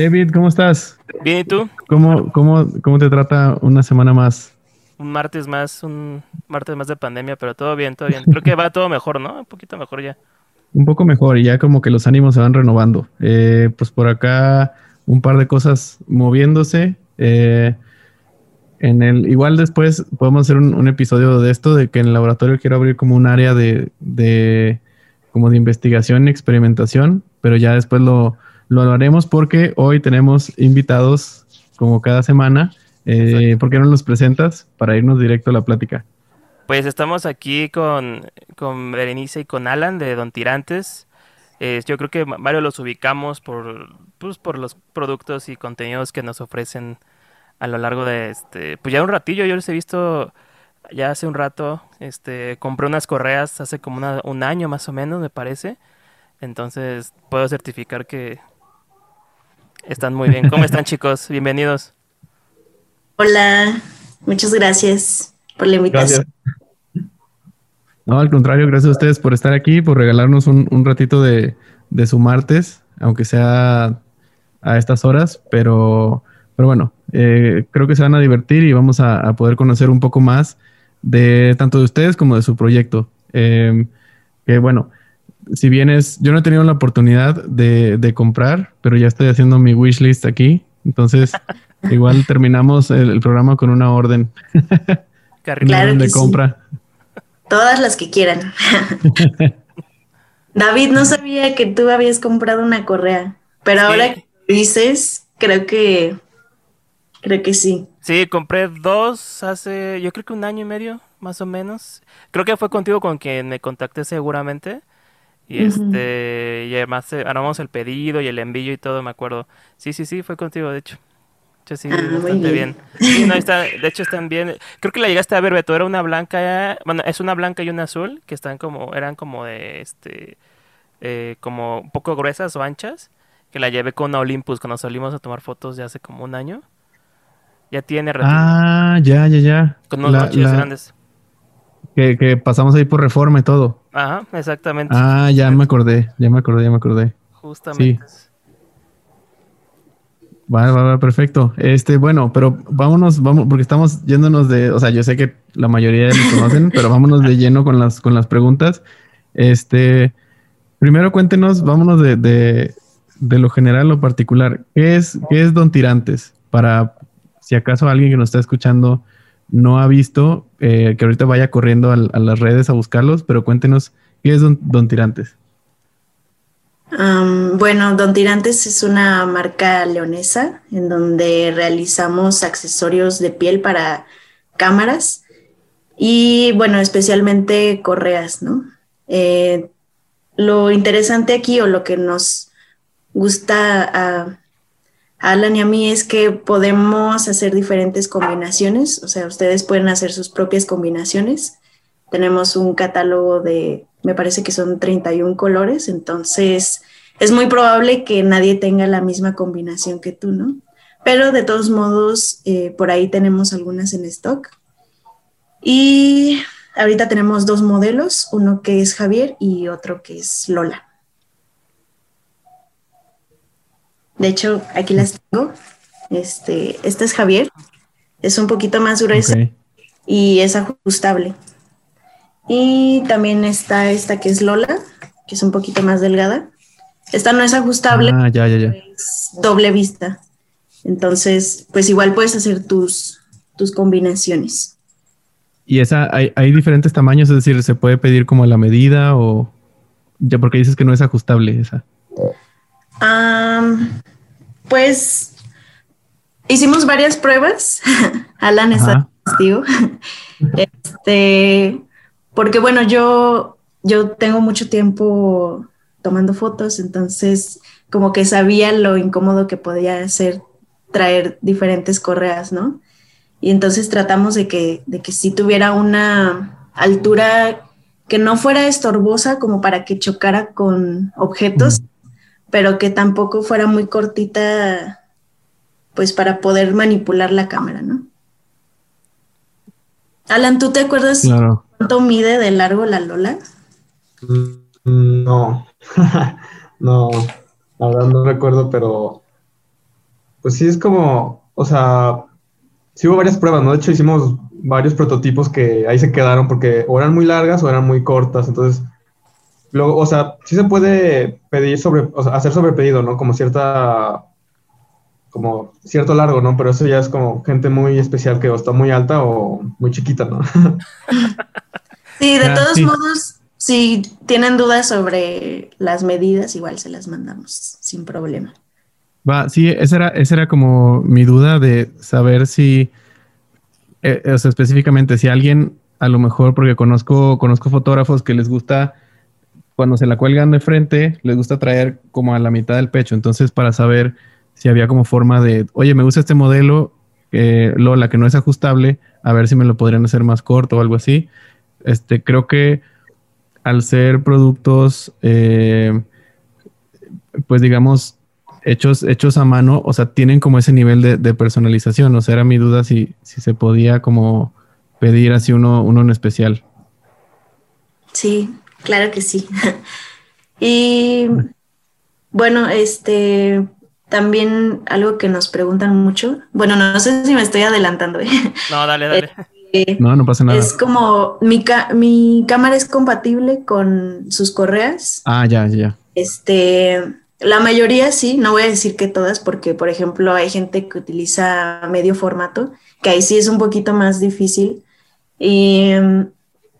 David, ¿cómo estás? Bien, ¿y tú? ¿Cómo, cómo, cómo te trata una semana más? Un martes más, un martes más de pandemia, pero todo bien, todo bien. Creo que va todo mejor, ¿no? Un poquito mejor ya. Un poco mejor y ya como que los ánimos se van renovando. Eh, pues por acá un par de cosas moviéndose. Eh, en el, igual después podemos hacer un, episodio de esto, de que en el laboratorio quiero abrir como un área de, de como de investigación y experimentación, pero ya después lo, lo haremos porque hoy tenemos invitados como cada semana. Eh, ¿Por qué no los presentas para irnos directo a la plática? Pues estamos aquí con, con Berenice y con Alan de Don Tirantes. Eh, yo creo que varios los ubicamos por, pues, por los productos y contenidos que nos ofrecen a lo largo de este, pues ya un ratillo, yo les he visto ya hace un rato, este, compré unas correas hace como un año más o menos, me parece. Entonces puedo certificar que están muy bien. ¿Cómo están chicos? Bienvenidos. Hola, muchas gracias por la invitación. No, al contrario, gracias a ustedes por estar aquí, por regalarnos un, ratito de, de su martes, aunque sea a estas horas, pero pero bueno, eh, creo que se van a divertir y vamos a, poder conocer un poco más de tanto de ustedes como de su proyecto. Em, que bueno, si bien es, yo no he tenido la oportunidad de, comprar, pero ya estoy haciendo mi wish list aquí. Entonces, igual terminamos el, programa con una orden. claro de compra. Todas las que quieran. David, no sabía que tú habías comprado una correa, pero ahora que dices, creo que Creo que sí. Sí, compré dos hace, yo creo que un año y medio, más o menos. Creo que fue contigo con quien me contacté seguramente. Y este, y además eh, armamos el pedido y el envío y todo, me acuerdo. Sí, sí, sí, fue contigo, de hecho. De sí, ah, bastante bien. de hecho están bien. Creo que la llegaste a ver, Beto, era una blanca, bueno, es una blanca y una azul, que están como, eran como de, este, eh, como un poco gruesas o anchas, que la llevé con una Olympus cuando salimos a tomar fotos de hace como un año. Ya tiene Ah, ya, ya, ya. Con unos grandes. Que, pasamos ahí por reforma y todo. Ajá, exactamente. Ah, ya me acordé, ya me acordé, ya me acordé. Justamente. Sí. Va, va, va, perfecto. Este, bueno, pero vámonos, vamos, porque estamos yéndonos de, o sea, yo sé que la mayoría de los conocen, pero vámonos de lleno con las, con las preguntas. Este, primero cuéntenos, vámonos de, de, de lo general a lo particular. ¿Qué es, qué es Don Tirantes? Para, si acaso alguien que nos está escuchando no ha visto, eh, que ahorita vaya corriendo a, las redes a buscarlos, pero cuéntenos, ¿qué es Don, Tirantes? bueno, Don Tirantes es una marca leonesa en donde realizamos accesorios de piel para cámaras y, bueno, especialmente correas, ¿no? Eh, lo interesante aquí o lo que nos gusta a Alan y a mí es que podemos hacer diferentes combinaciones, o sea, ustedes pueden hacer sus propias combinaciones. Tenemos un catálogo de, me parece que son 31 colores, entonces es muy probable que nadie tenga la misma combinación que tú, ¿no? Pero de todos modos, eh, por ahí tenemos algunas en stock. Y ahorita tenemos dos modelos, uno que es Javier y otro que es Lola. De hecho, aquí las tengo. Este, esta es Javier. Es un poquito más gruesa y es ajustable. Y también está esta que es Lola, que es un poquito más delgada. Esta no es ajustable, ah, ya, ya, ya. es doble vista. Entonces, pues igual puedes hacer tus, tus combinaciones. ¿Y esa hay, hay, diferentes tamaños? Es decir, ¿se puede pedir como a la medida o ya porque dices que no es ajustable esa? Pues hicimos varias pruebas. Alan está testigo. este, porque bueno, yo, yo tengo mucho tiempo tomando fotos, entonces como que sabía lo incómodo que podía ser traer diferentes correas, ¿no? Y entonces tratamos de que, de que sí tuviera una altura que no fuera estorbosa como para que chocara con objetos, pero que tampoco fuera muy cortita, pues para poder manipular la cámara, ¿no? Alan, ¿tú te acuerdas cuánto mide de largo la Lola? Mm, no, no, la verdad no recuerdo, pero pues sí es como, o sea, sí hubo varias pruebas, ¿no? De hecho hicimos varios prototipos que ahí se quedaron porque o eran muy largas o eran muy cortas, entonces, luego, o sea, sí se puede pedir sobre, o sea, hacer sobre pedido, ¿no? Como cierta, como cierto largo, ¿no? Pero eso ya es como gente muy especial que o está muy alta o muy chiquita, ¿no? Sí, de ah, todos modos, si tienen dudas sobre las medidas, igual se las mandamos sin problema. Va, sí, esa era, esa era como mi duda de saber si, eh, o sea, específicamente, si alguien, a lo mejor, porque conozco, conozco fotógrafos que les gusta, cuando se la cuelgan de frente, les gusta traer como a la mitad del pecho. Entonces, para saber si había como forma de, oye, me gusta este modelo, eh, Lola, que no es ajustable, a ver si me lo podrían hacer más corto o algo así. Este, creo que al ser productos, eh, pues digamos, hechos, hechos a mano, o sea, tienen como ese nivel de, personalización. O sea, era mi duda si, si se podía como pedir así uno, uno en especial. Sí, claro que sí. y bueno, este también algo que nos preguntan mucho. Bueno, no, sé si me estoy adelantando. ¿eh? No, dale, dale. no, no pasa nada. Es como mi, mi cámara es compatible con sus correas. Ah, ya, ya. Este, la mayoría sí, no voy a decir que todas, porque por ejemplo hay gente que utiliza medio formato, que ahí sí es un poquito más difícil. Y,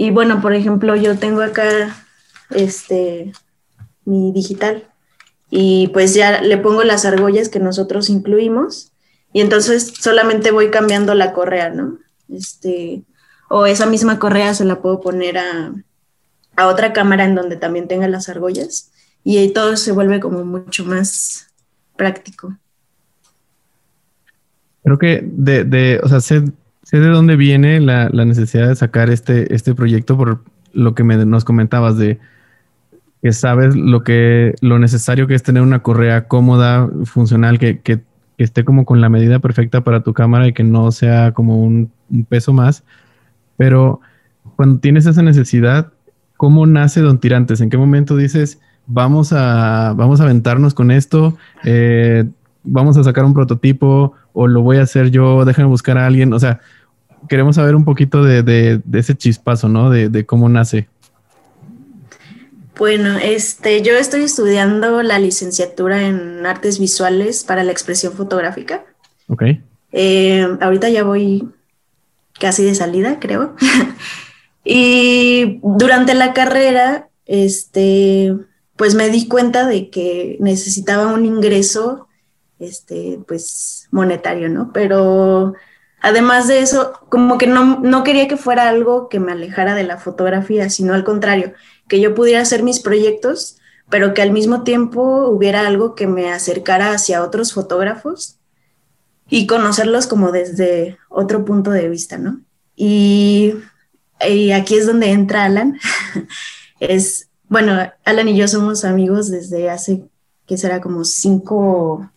y bueno, por ejemplo, yo tengo acá este mi digital y pues ya le pongo las argollas que nosotros incluimos y entonces solamente voy cambiando la correa, ¿no? este, o esa misma correa se la puedo poner a, otra cámara en donde también tenga las argollas y ahí todo se vuelve como mucho más práctico. Creo que de, de o sea, sé, de dónde viene la, necesidad de sacar este, este proyecto por lo que me, nos comentabas de que sabes lo que lo necesario que es tener una correa cómoda, funcional, que, esté como con la medida perfecta para tu cámara y que no sea como un, peso más. Pero cuando tienes esa necesidad, ¿cómo nace Don Tirantes? ¿En qué momento dices, vamos a, vamos a aventarnos con esto? Eh, vamos a sacar un prototipo o lo voy a hacer yo, déjame buscar a alguien. O sea, queremos saber un poquito de, ese chispazo, ¿no? De, cómo nace. Bueno, este, yo estoy estudiando la licenciatura en artes visuales para la expresión fotográfica. Ok. Eh, ahorita ya voy casi de salida, creo. y durante la carrera, este, pues me di cuenta de que necesitaba un ingreso, este, pues monetario, ¿no? Pero además de eso, como que no, no quería que fuera algo que me alejara de la fotografía, sino al contrario, que yo pudiera hacer mis proyectos, pero que al mismo tiempo hubiera algo que me acercara hacia otros fotógrafos y conocerlos como desde otro punto de vista, ¿no? Y, aquí es donde entra Alan. es, bueno, Alan y yo somos amigos desde hace, que será como cinco...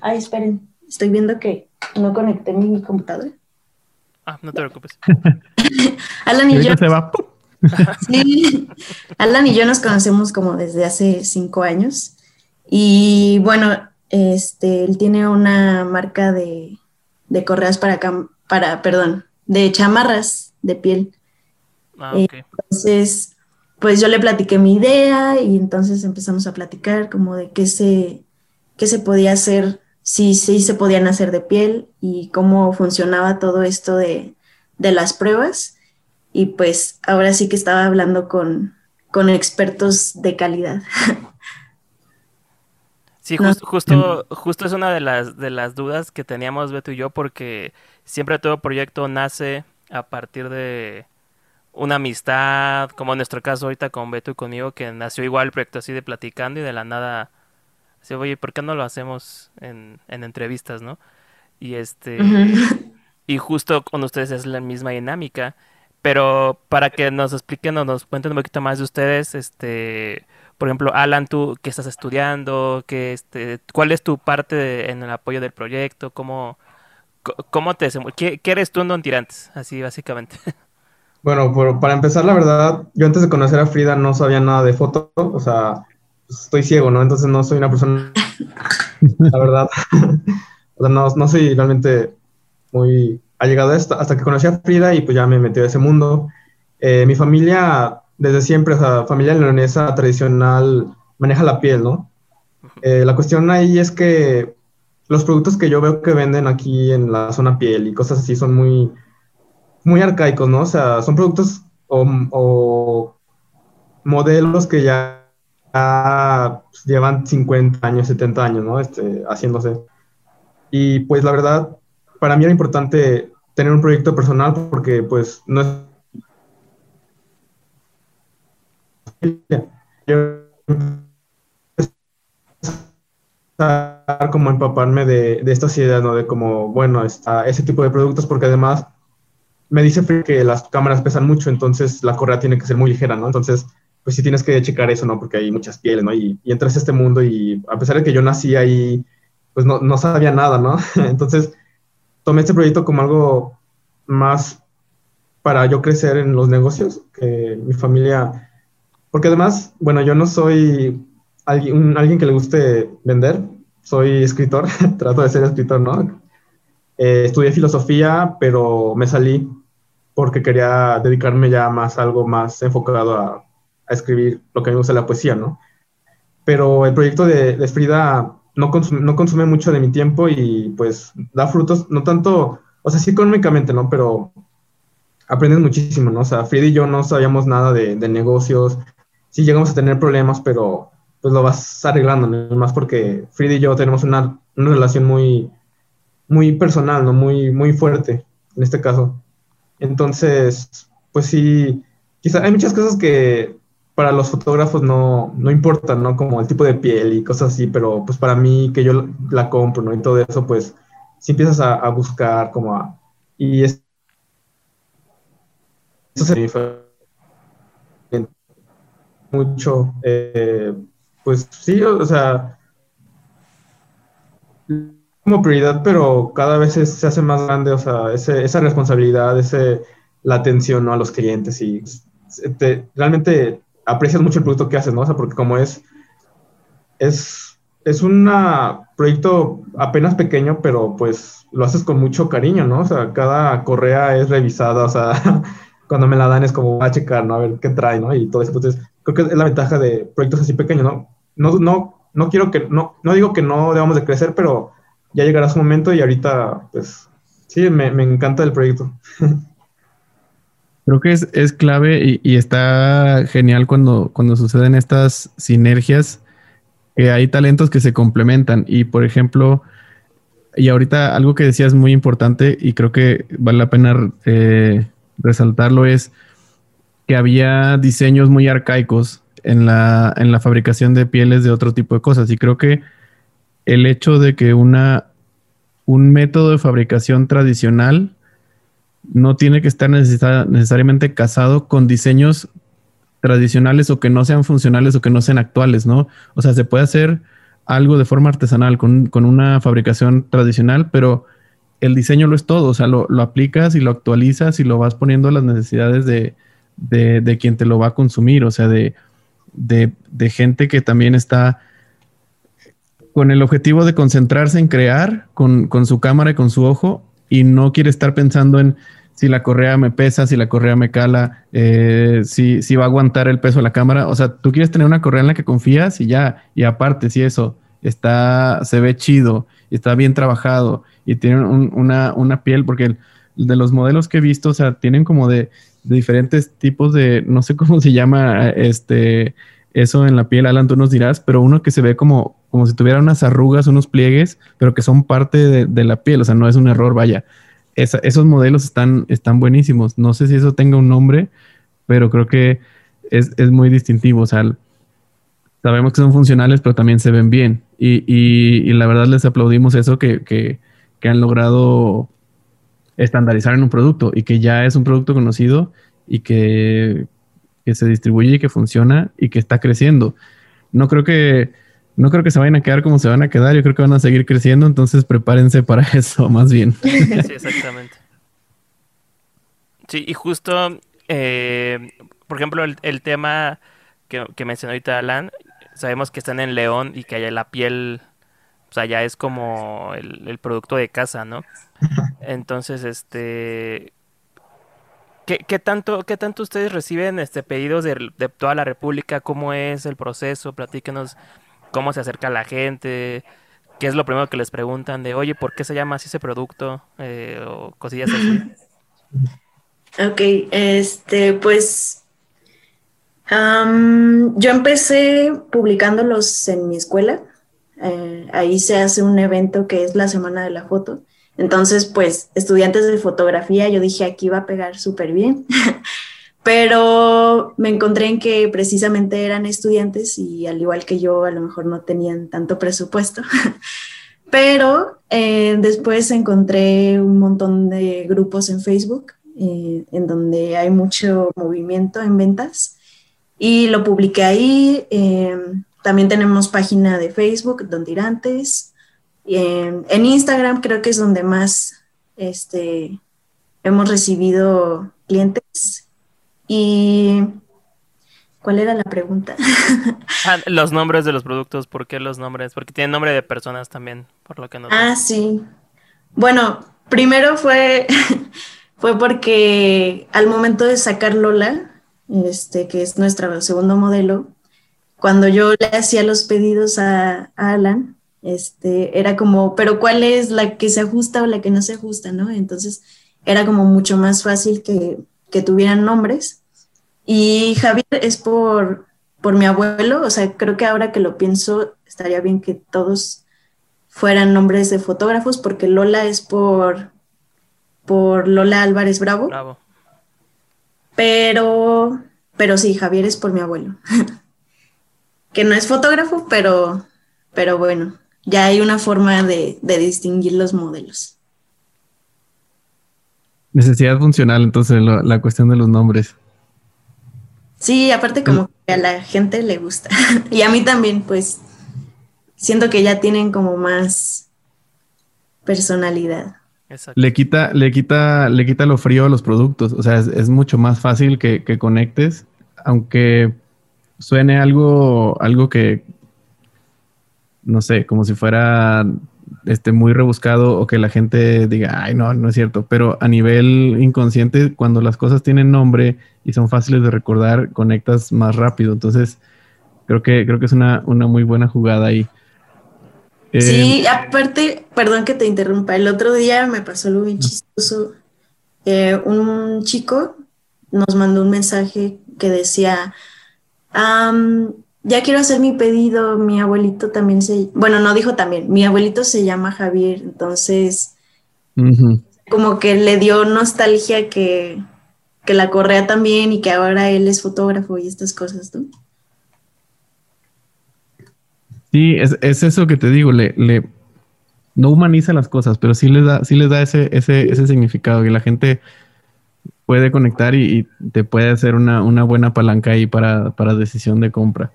Ay, esperen, estoy viendo que no conecté mi computadora. Ah, no te preocupes. Alan y, yo... Se va. Sí, Alan y yo nos conocemos como desde hace cinco años y bueno, este, él tiene una marca de, de correas para, para, perdón, de chamarras de piel. Ah, entonces, pues yo le platiqué mi idea y entonces empezamos a platicar como de qué se, qué se podía hacer, si sí se podían hacer de piel y cómo funcionaba todo esto de, de las pruebas y pues ahora sí que estaba hablando con, expertos de calidad. Sí, justo, justo es una de las, de las dudas que teníamos Beto y yo, porque siempre todo proyecto nace a partir de una amistad, como en nuestro caso ahorita con Beto y conmigo, que nació igual el proyecto así de platicando y de la nada, oye, ¿por qué no lo hacemos en, en entrevistas, no? Y este, y justo con ustedes es la misma dinámica. Pero para que nos expliquen o nos cuenten un poquito más de ustedes, este, por ejemplo, Alan, tú qué estás estudiando, ¿Qué, este, cuál es tu parte en el apoyo del proyecto, cómo, cómo te ¿Qué, ¿Qué, eres tú en Don Tirantes? Así básicamente. Bueno, para empezar, la verdad, yo antes de conocer a Frida no sabía nada de foto, o sea, estoy ciego, ¿no? Entonces no soy una persona, la verdad. O sea, no, no soy realmente muy allegado a esto, hasta que conocí a Frida y pues ya me metí a ese mundo. Eh, mi familia, desde siempre, o sea, familia leonesa tradicional, maneja la piel, ¿no? Eh, la cuestión ahí es que los productos que yo veo que venden aquí en la zona piel y cosas así son muy, muy arcaicos, ¿no? O sea, son productos o, modelos que ya, llevan 50 años, 70 años, ¿no? Este, haciéndose. Y pues la verdad, para mí era importante tener un proyecto personal porque pues no es... como empaparme de, de estas ideas, ¿no? De como, bueno, está ese tipo de productos, porque además me dice que las cámaras pesan mucho, entonces la correa tiene que ser muy ligera, ¿no? Entonces, pues sí tienes que checar eso, ¿no? Porque hay muchas pieles, ¿no? Y, y entras a este mundo y a pesar de que yo nací ahí, pues no, no sabía nada, ¿no? entonces, tomé este proyecto como algo más para yo crecer en los negocios, que mi familia, porque además, bueno, yo no soy alguien, alguien que le guste vender, soy escritor, trato de ser escritor, ¿no? Eh, estudié filosofía, pero me salí porque quería dedicarme ya más a algo más enfocado a, a escribir lo que a mí me gusta la poesía, ¿no? Pero el proyecto de, de Frida no consume, mucho de mi tiempo y pues da frutos, no tanto, o sea, sí económicamente, ¿no? Pero aprendes muchísimo, ¿no? O sea, Frida y yo no sabíamos nada de, de negocios, sí llegamos a tener problemas, pero pues lo vas arreglando, ¿no? más porque Frida y yo tenemos una, una, relación muy, muy personal, ¿no? Muy, muy fuerte en este caso. Entonces, pues sí, quizá hay muchas cosas que para los fotógrafos no, no importan, ¿no? Como el tipo de piel y cosas así, pero pues para mí que yo la compro, ¿no? Y todo eso, pues si empiezas a, buscar como a... Y es, eso se mucho, eh, pues sí, o sea, como prioridad, pero cada vez se hace más grande, o sea, ese, esa responsabilidad, ese, la atención ¿no? a los clientes y te, realmente aprecias mucho el producto que haces, ¿no? O sea, porque como es, es, es un proyecto apenas pequeño, pero pues lo haces con mucho cariño, ¿no? O sea, cada correa es revisada, o sea, cuando me la dan es como a checar, ¿no? A ver qué trae, ¿no? Y todo eso. Entonces, creo que es la ventaja de proyectos así pequeños, ¿no? No, no, no quiero que, no, no digo que no debamos de crecer, pero ya llegará su momento y ahorita, pues, sí, me, me encanta el proyecto. Creo que es, es clave y, está genial cuando, cuando suceden estas sinergias, que hay talentos que se complementan. Y por ejemplo, y ahorita algo que decías muy importante y creo que vale la pena eh, resaltarlo es que había diseños muy arcaicos en la, en la fabricación de pieles de otro tipo de cosas. Y creo que el hecho de que una, un método de fabricación tradicional no tiene que estar necesariamente casado con diseños tradicionales o que no sean funcionales o que no sean actuales, ¿no? O sea, se puede hacer algo de forma artesanal con, con una fabricación tradicional, pero el diseño lo es todo, o sea, lo, lo, aplicas y lo actualizas y lo vas poniendo a las necesidades de, de, de quien te lo va a consumir, o sea, de, de, de, gente que también está con el objetivo de concentrarse en crear con, con, su cámara y con su ojo y no quiere estar pensando en si la correa me pesa, si la correa me cala, eh, si, si va a aguantar el peso de la cámara. O sea, tú quieres tener una correa en la que confías y ya, y aparte, si eso está, se ve chido está bien trabajado y tiene un, una, una piel, porque el, de los modelos que he visto, o sea, tienen como de diferentes tipos de, no sé cómo se llama este eso en la piel, Alan, tú nos dirás, pero uno que se ve como, como si tuviera unas arrugas, unos pliegues, pero que son parte de, de la piel, o sea, no es un error, vaya. Esos modelos están, están buenísimos. No sé si eso tenga un nombre, pero creo que es, es muy distintivo. Sabemos que son funcionales, pero también se ven bien. Y, y, y la verdad les aplaudimos eso que, que, que han logrado estandarizar en un producto y que ya es un producto conocido y que, que, se distribuye y que funciona y que está creciendo. No creo que no creo que se vayan a quedar como se van a quedar, yo creo que van a seguir creciendo, entonces prepárense para eso, más bien. Sí, exactamente. Sí, y justo, eh, por ejemplo, el, el tema que, que, mencionó ahorita Alan, sabemos que están en León y que hay la piel o sea, ya es como el, producto de casa, ¿no? Entonces, este, ¿Qué, tanto, ¿Qué tanto ustedes reciben este pedidos de, toda la República? ¿Cómo es el proceso? Platíquenos cómo se acerca la gente, qué es lo primero que les preguntan de, oye, ¿por qué se llama así ese producto? Eh, o cosillas así. Ok, este, pues yo empecé publicándolos en mi escuela. Eh, ahí se hace un evento que es la Semana de la Foto. Entonces, pues, estudiantes de fotografía, yo dije, aquí va a pegar súper bien. Pero me encontré en que precisamente eran estudiantes y al igual que yo, a lo mejor no tenían tanto presupuesto. Pero eh, después encontré un montón de grupos en Facebook eh, en donde hay mucho movimiento en ventas y lo publiqué ahí. Em, también tenemos página de Facebook, Don Tirantes. En, en, Instagram creo que es donde más este, hemos recibido clientes. Y ¿cuál era la pregunta? Ah, los nombres de los productos, ¿por qué los nombres? Porque tienen nombre de personas también, por lo que no. Ah, sí. Bueno, primero fue, fue porque al momento de sacar Lola, este, que es nuestro segundo modelo, cuando yo le hacía los pedidos a, Alan, este, era como, pero ¿cuál es la que se ajusta o la que no se ajusta, no? Entonces era como mucho más fácil que, que tuvieran nombres. Y Javier es por, por mi abuelo, o sea, creo que ahora que lo pienso, estaría bien que todos fueran nombres de fotógrafos, porque Lola es por, por Lola Álvarez Bravo. Bravo. Pero, pero sí, Javier es por mi abuelo. que no es fotógrafo, pero, pero bueno, ya hay una forma de, distinguir los modelos. Necesidad funcional, entonces, la cuestión de los nombres. Sí, aparte como que a la gente le gusta. y a mí también, pues, siento que ya tienen como más personalidad. Le quita, le quita, le quita lo frío a los productos. O sea, es, mucho más fácil que, conectes, aunque suene algo, algo que, no sé, como si fuera este, muy rebuscado o que la gente diga, ay, no, no es cierto. Pero a nivel inconsciente, cuando las cosas tienen nombre y son fáciles de recordar, conectas más rápido. Entonces, creo que, creo que es una, una muy buena jugada ahí. Sí, eh, aparte, perdón que te interrumpa, el otro día me pasó algo bien chistoso. Eh, un chico nos mandó un mensaje que decía, ya quiero hacer mi pedido, mi abuelito también se, bueno, no dijo también, mi abuelito se llama Javier, entonces como que le dio nostalgia que, que la correa también y que ahora él es fotógrafo y estas cosas, ¿no? Sí, es, eso que te digo, le, le, no humaniza las cosas, pero sí les da, sí les da ese, ese, ese significado y la gente puede conectar y, te puede hacer una, buena palanca ahí para, decisión de compra.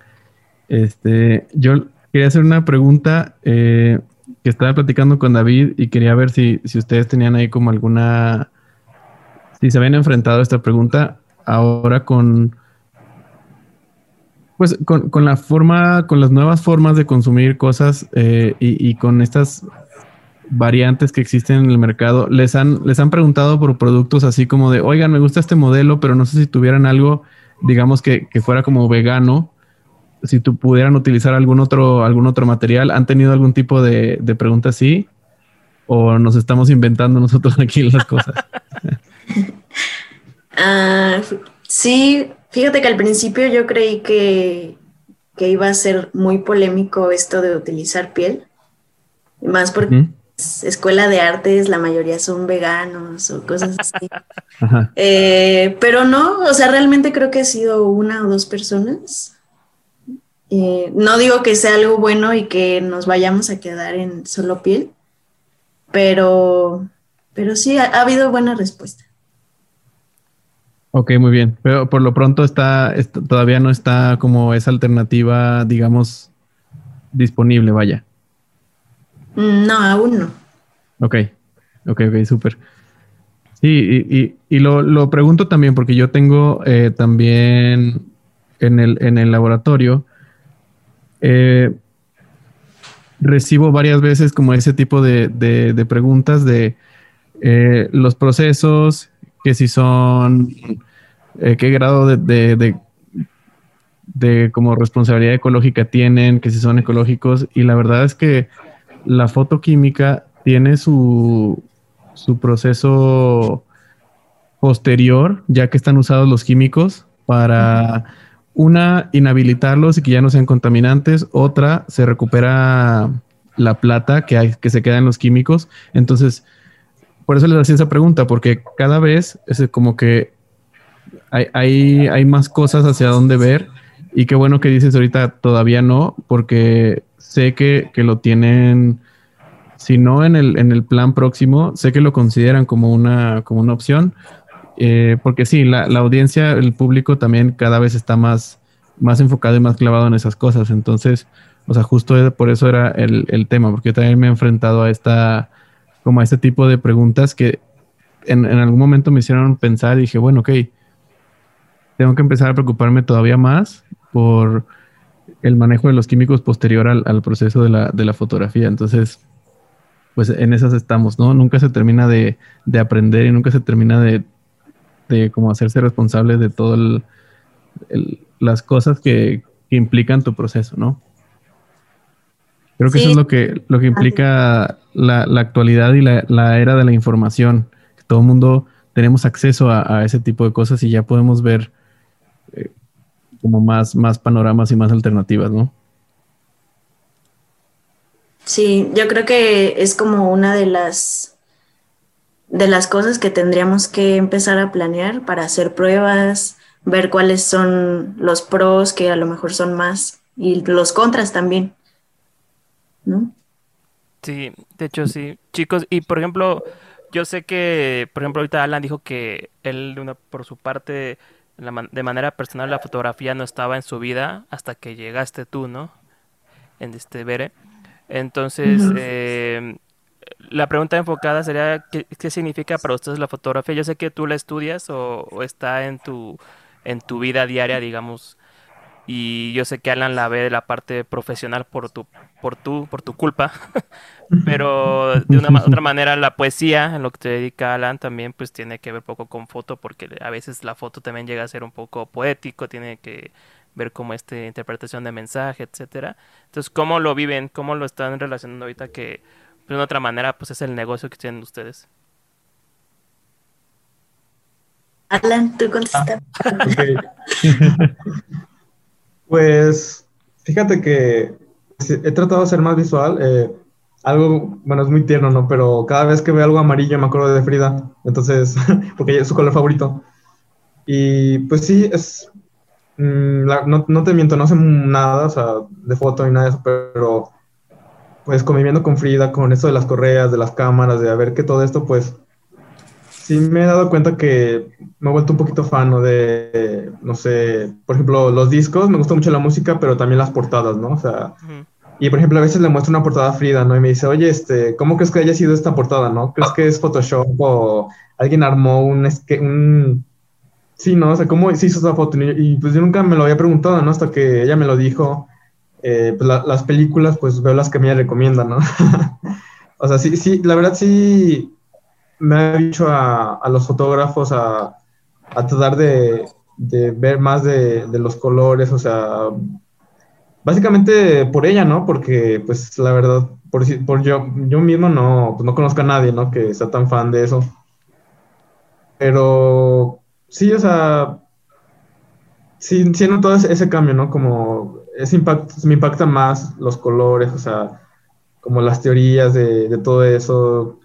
Este, yo quería hacer una pregunta eh, que estaba platicando con David y quería ver si, si ustedes tenían ahí como alguna, si se habían enfrentado a esta pregunta. Ahora con, pues con, la forma, con las nuevas formas de consumir cosas eh, y, con estas variantes que existen en el mercado, les han, les han preguntado por productos así como de, oigan, me gusta este modelo, pero no sé si tuvieran algo, digamos que, fuera como vegano, si tú pudieran utilizar algún otro, algún otro material, ¿han tenido algún tipo de, de pregunta así? ¿O nos estamos inventando nosotros aquí las cosas? Ah, sí, Fíjate que al principio yo creí que, iba a ser muy polémico esto de utilizar piel, más porque escuela de artes, la mayoría son veganos o cosas así. Eh, pero no, o sea, realmente creo que ha sido una o dos personas. Eh, no digo que sea algo bueno y que nos vayamos a quedar en solo piel, pero, pero sí, ha habido buena respuesta. Ok, muy bien. Pero por lo pronto está, todavía no está como esa alternativa, digamos, disponible, vaya. Mm, no, aún no. Ok, ok, ok, súper. Sí, y, lo, pregunto también porque yo tengo eh, también en el, en el laboratorio, eh, recibo varias veces como ese tipo de, preguntas de eh, los procesos, que si son, eh, qué grado de, de, como responsabilidad ecológica tienen, que si son ecológicos. Y la verdad es que la fotoquímica tiene su, su proceso posterior, ya que están usados los químicos para una, inhabilitarlos y que ya no sean contaminantes. Otra, se recupera la plata que, hay, que se queda en los químicos. Entonces, por eso les hacía esa pregunta, porque cada vez es como que hay, hay, hay más cosas hacia dónde ver. Y qué bueno que dices ahorita todavía no, porque sé que, que lo tienen, si no en el, en el plan próximo, sé que lo consideran como una, como una opción, eh, porque sí, la, audiencia, el público también cada vez está más, más enfocado y más clavado en esas cosas. Entonces, o sea, justo por eso era el, tema, porque también me he enfrentado a esta, como a este tipo de preguntas que en, algún momento me hicieron pensar y dije, bueno, ok, tengo que empezar a preocuparme todavía más por el manejo de los químicos posterior al, proceso de la, de la, fotografía. Entonces, pues en esas estamos, ¿no? Nunca se termina de, de aprender y nunca se termina de, de como hacerse responsable de todas las cosas que, implican tu proceso, ¿no? Creo que eso es lo que, lo que implica la, actualidad y la, era de la información. Que todo el mundo tenemos acceso a, ese tipo de cosas y ya podemos ver eh, como más, más panoramas y más alternativas, ¿no? Sí, yo creo que es como una de las de las cosas que tendríamos que empezar a planear para hacer pruebas, ver cuáles son los pros que a lo mejor son más y los contras también. ¿No? Sí, de hecho sí. Chicos, y por ejemplo, yo sé que, por ejemplo, ahorita Alan dijo que él, por su parte, de manera personal, la fotografía no estaba en su vida hasta que llegaste tú, ¿no? En este Bere. Entonces, la pregunta enfocada sería, ¿qué, significa para ustedes la fotografía? Yo sé que tú la estudias o, está en tu, en tu vida diaria, digamos, y yo sé que Alan la ve de la parte profesional por tu, por tu, por tu culpa, pero de una otra manera la poesía, en lo que te dedica Alan, también pues tiene que ver poco con foto, porque a veces la foto también llega a ser un poco poético, tiene que ver como esta interpretación de mensaje, etcétera. Entonces, ¿cómo lo viven? ¿Cómo lo están relacionando ahorita que de una otra manera, pues es el negocio que tienen ustedes. Alan, tú contestas. pues fíjate que he tratado de ser más visual. Eh, algo, bueno, es muy tierno, ¿no? Pero cada vez que veo algo amarillo me acuerdo de Frida. Entonces, porque es su color favorito. Y pues sí, es. Mm, no, no, te miento, no sé nada, o sea, de foto ni nada de eso, pero pues conviviendo con Frida, con esto de las correas, de las cámaras, de a ver que todo esto, pues sí me he dado cuenta que me he vuelto un poquito fan, De, no sé, por ejemplo, los discos, me gusta mucho la música, pero también las portadas, ¿no? O sea, y por ejemplo, a veces le muestro una portada a Frida, ¿no? Y me dice, oye, este, ¿cómo crees que haya sido esta portada, no? ¿Crees que es Photoshop o alguien armó un, un... Sí, ¿no? O sea, ¿cómo se hizo esa foto? Y, pues yo nunca me lo había preguntado, ¿no? Hasta que ella me lo dijo. Eh, pues las películas, pues veo las que me recomiendan, ¿no? o sea, sí, sí, la verdad sí me ha dicho a, a los fotógrafos a, a tratar de, de, ver más de, de, los colores, o sea, básicamente por ella, ¿no? Porque, pues, la verdad, por, por yo, yo mismo no, pues, no conozco a nadie, ¿no? Que sea tan fan de eso. Pero sí, o sea, sí, sí ese cambio, ¿no? Como es me impacta más los colores, o sea, como las teorías de, todo eso.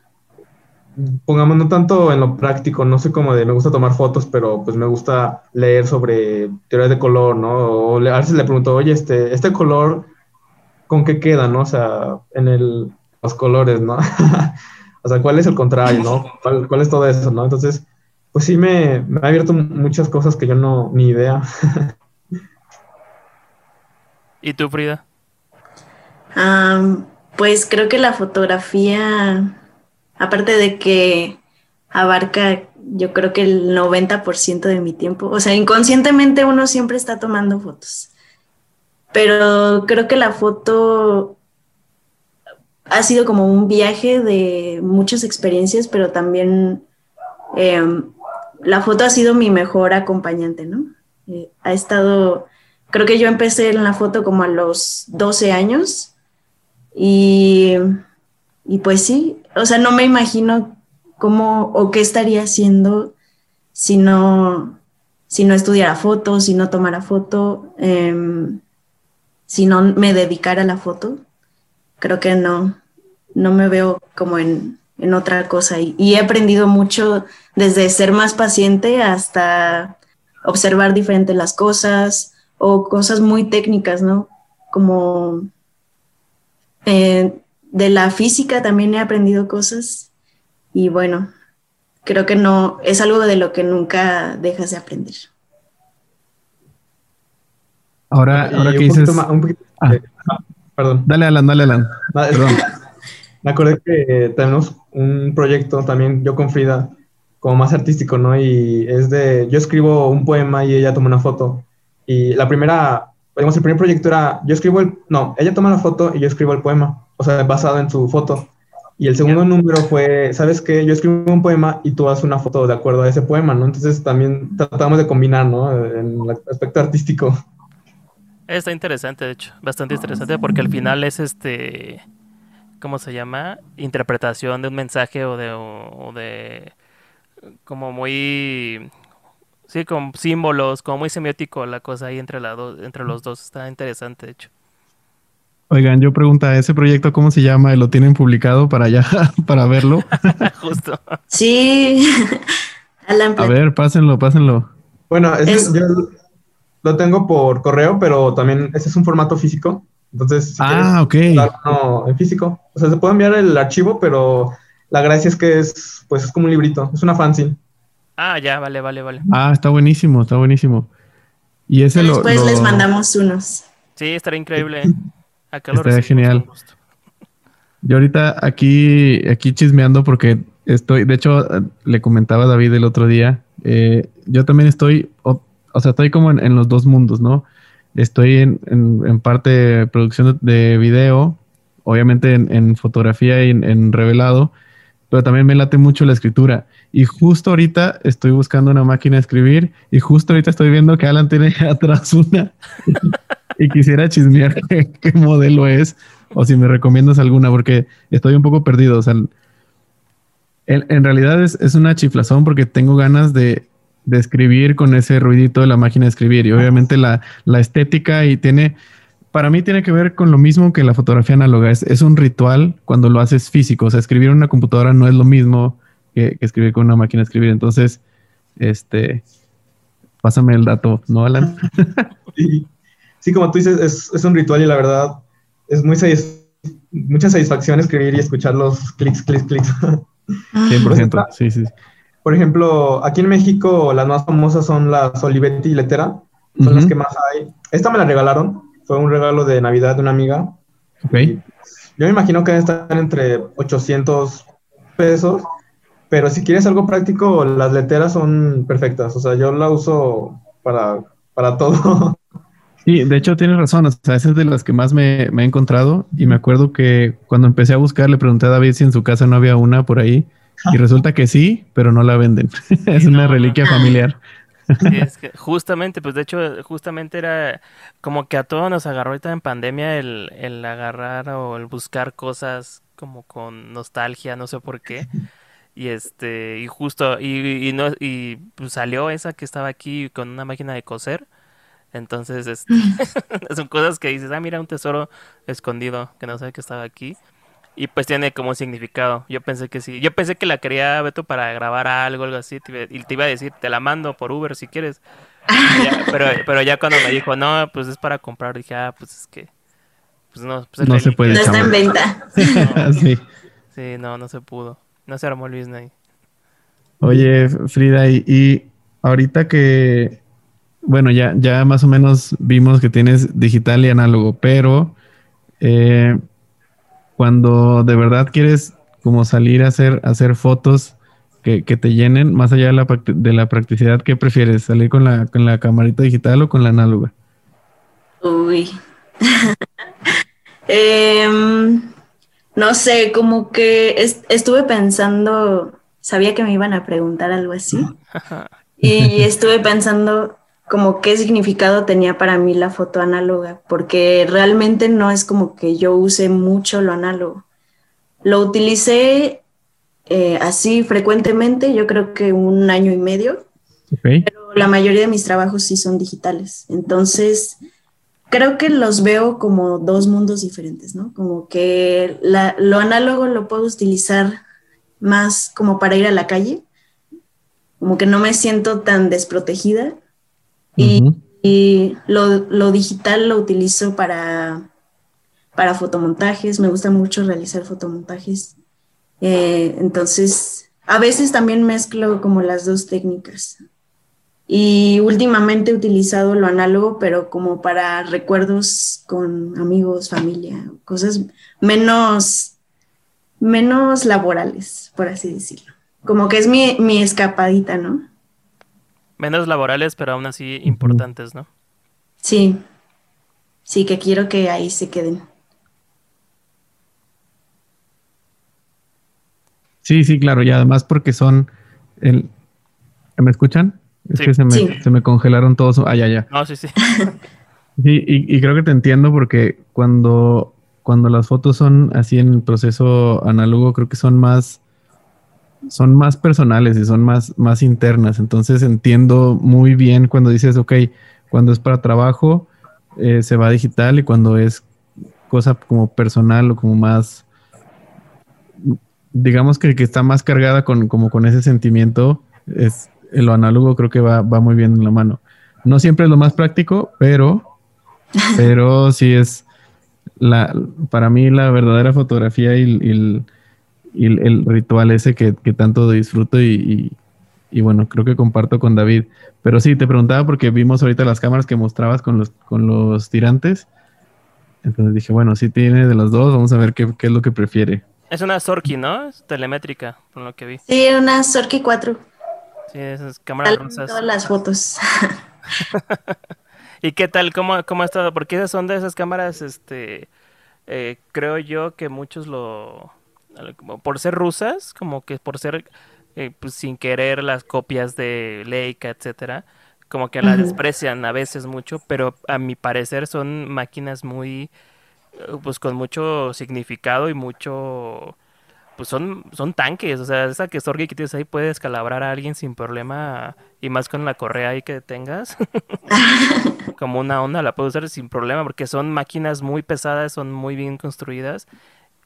Pongamos no tanto en lo práctico, no sé cómo de me gusta tomar fotos, pero pues me gusta leer sobre teorías de color, ¿no? O a veces le pregunto, oye, este, este color, ¿con qué queda, no? O sea, en el, los colores, ¿no? o sea, ¿cuál es el contrario, no? ¿Cuál, ¿Cuál, es todo eso, no? Entonces, pues sí me, me ha abierto muchas cosas que yo no, ni idea. ¿Y tú, Frida? pues creo que la fotografía, aparte de que abarca, yo creo que el 90% de mi tiempo, o sea, inconscientemente uno siempre está tomando fotos, pero creo que la foto ha sido como un viaje de muchas experiencias, pero también em, la foto ha sido mi mejor acompañante, ¿no? Eh, ha estado, creo que yo empecé en la foto como a los 12 años y, y pues sí, o sea, no me imagino cómo o qué estaría haciendo si no, si no estudiara foto, si no tomara foto, em, si no me dedicara a la foto. Creo que no, no me veo como en, en otra cosa y, y, he aprendido mucho desde ser más paciente hasta observar diferentes las cosas o cosas muy técnicas, ¿no? Como eh, de la física también he aprendido cosas y bueno, creo que no, es algo de lo que nunca dejas de aprender. Ahora, ahora que dices... ah. perdón. Dale, Alan, dale, Alan. Perdón. Me acordé que tenemos un proyecto también, yo con Frida, como más artístico, ¿no? Y es de, yo escribo un poema y ella toma una foto. Y la primera, digamos, el primer proyecto era, yo escribo el, no, ella toma la foto y yo escribo el poema, o sea, basado en su foto. Y el segundo número fue, ¿sabes qué? Yo escribo un poema y tú haces una foto de acuerdo a ese poema, ¿no? Entonces también tratamos de combinar, ¿no? En el aspecto artístico. Está interesante, de hecho, bastante interesante porque al final es este, ¿cómo se llama? Interpretación de un mensaje o de, o de como muy, sí, con símbolos, como muy semiótico la cosa ahí entre, la entre los dos. Está interesante, de hecho. Oigan, yo pregunta, ¿ese proyecto cómo se llama? ¿Lo tienen publicado para allá, para verlo? Justo. Sí. A ver, pásenlo, pásenlo. Bueno, ese, yo lo tengo por correo, pero también ese es un formato físico. Entonces, si ah, ok. No, en físico. O sea, se puede enviar el archivo, pero la gracia es que es, pues, es como un librito. Es una fanzine. Ah, ya, vale, vale, vale. Ah, está buenísimo, está buenísimo. Y ese Después les mandamos unos. Sí, estaría increíble. Estaría genial. Yo ahorita aquí, aquí chismeando porque estoy, de hecho, le comentaba a David el otro día, eh, yo también estoy, o, sea, estoy como en, los dos mundos, ¿no? Estoy en, en, parte de producción de video, obviamente en, fotografía y en, revelado, pero también me late mucho la escritura. Y justo ahorita estoy buscando una máquina de escribir y justo ahorita estoy viendo que Alan tiene atrás una y quisiera chismear qué, modelo es o si me recomiendas alguna, porque estoy un poco perdido. O sea, en, realidad es, una chiflazón porque tengo ganas de, escribir con ese ruidito de la máquina de escribir y obviamente la, estética y tiene, para mí tiene que ver con lo mismo que la fotografía análoga. Es, es, un ritual cuando lo haces físico. O sea, escribir en una computadora no es lo mismo que, escribir con una máquina de escribir. Entonces, este, pásame el dato, ¿no, Alan? sí, como tú dices, es, un ritual y la verdad es muy mucha satisfacción escribir y escuchar los clics, clics, clics. 100%, sí, sí. Por ejemplo, aquí en México las más famosas son las Olivetti y Letera, son las que más hay. Esta me la regalaron, fue un regalo de Navidad de una amiga. Okay. Yo me imagino que estar entre 800 pesos, pero si quieres algo práctico, las leteras son perfectas. O sea, yo la uso para, para todo. Sí, de hecho tienes razón, o sea, esa es de las que más me, he encontrado y me acuerdo que cuando empecé a buscar le pregunté a David si en su casa no había una por ahí y resulta que sí, pero no la venden. es una reliquia familiar. Sí, es que justamente, pues de hecho, justamente era como que a todos nos agarró ahorita en pandemia el, el agarrar o el buscar cosas como con nostalgia, no sé por qué. Y este, y justo, y, y no, y pues salió esa que estaba aquí con una máquina de coser entonces, este, son cosas que dices, ah, mira, un tesoro escondido que no sabe que estaba aquí. Y pues tiene como un significado. Yo pensé que sí. Yo pensé que la quería Beto para grabar algo, algo así. Y te iba a decir, te la mando por Uber si quieres. pero, pero ya cuando me dijo, no, pues es para comprar, dije, ah, pues es que. Pues no, pues no se puede. No está en venta. sí. sí, no, no se pudo. No se armó Luis Ney. Oye, Frida, y ahorita que bueno, ya, ya más o menos vimos que tienes digital y análogo, pero eh, cuando de verdad quieres como salir a hacer, hacer fotos que, te llenen, más allá de la, de la practicidad, ¿qué prefieres? ¿Salir con la, con la camarita digital o con la análoga? Uy. Em, No sé, como que estuve pensando, sabía que me iban a preguntar algo así. y estuve pensando como qué significado tenía para mí la foto análoga, porque realmente no es como que yo use mucho lo análogo. Lo utilicé eh, así frecuentemente, yo creo que un año y medio, pero la mayoría de mis trabajos sí son digitales. Entonces, creo que los veo como dos mundos diferentes, ¿no? Como que lo análogo lo puedo utilizar más como para ir a la calle, como que no me siento tan desprotegida y, lo, digital lo utilizo para, para fotomontajes, me gusta mucho realizar fotomontajes. Eh, entonces, a veces también mezclo como las dos técnicas. Y últimamente he utilizado lo análogo, pero como para recuerdos con amigos, familia, cosas menos, menos laborales, por así decirlo. Como que es mi, mi escapadita, ¿no? Menos laborales, pero aún así importantes, ¿no? Sí. Sí, que quiero que ahí se queden. Sí, sí, claro, y además porque son el... ¿Me escuchan? Es que se me, se me, congelaron todos. Ah, ya, ya. No, sí, sí. sí, y, creo que te entiendo porque cuando, cuando las fotos son así en el proceso análogo, creo que son más, son más personales y son más, más internas. Entonces entiendo muy bien cuando dices, ok, cuando es para trabajo, eh, se va digital y cuando es cosa como personal o como más, digamos que, que está más cargada con, como con ese sentimiento, es, lo análogo creo que va, muy bien en la mano. No siempre es lo más práctico, pero, pero sí es la, para mí la verdadera fotografía y, el, ritual ese que, tanto disfruto y, bueno, creo que comparto con David. Pero sí, te preguntaba porque vimos ahorita las cámaras que mostrabas con los, con los tirantes. Entonces dije, bueno, sí tiene de los dos, vamos a ver qué, qué es lo que prefiere. Es una Sorky, ¿no? Es telemétrica, por lo que vi. Sí, una Sorky 4. Sí, esas cámaras rusas. Todas las fotos. ¿Y qué tal? ¿Cómo, cómo ha estado? Porque esas son de esas cámaras, este, eh, creo yo que muchos lo, por ser rusas, como que por ser, eh, pues, sin querer las copias de Leica, etcétera, como que las desprecian a veces mucho, pero a mi parecer son máquinas muy, eh, pues, con mucho significado y mucho pues son, son tanques, o sea, esa que Sorgi que tienes ahí puede escalabrar a alguien sin problema y más con la correa ahí que tengas. Como una onda la puedes usar sin problema porque son máquinas muy pesadas, son muy bien construidas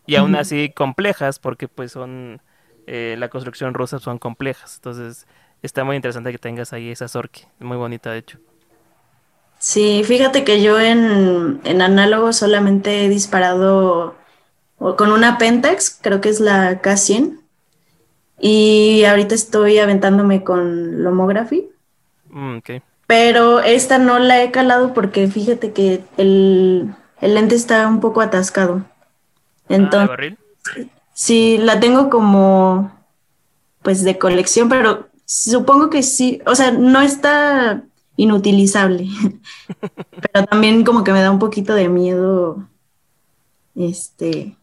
y aún así complejas porque pues son, eh, la construcción rusa son complejas. Entonces está muy interesante que tengas ahí esa Sorki, muy bonita de hecho. Sí, fíjate que yo en, en análogo solamente he disparado con una Pentax, creo que es la K100. Y ahorita estoy aventándome con Lomography. Mm, Pero esta no la he calado porque fíjate que el, lente está un poco atascado. Ah, Entonces, sí, la tengo como pues de colección, pero supongo que sí, o sea, no está inutilizable, pero también como que me da un poquito de miedo este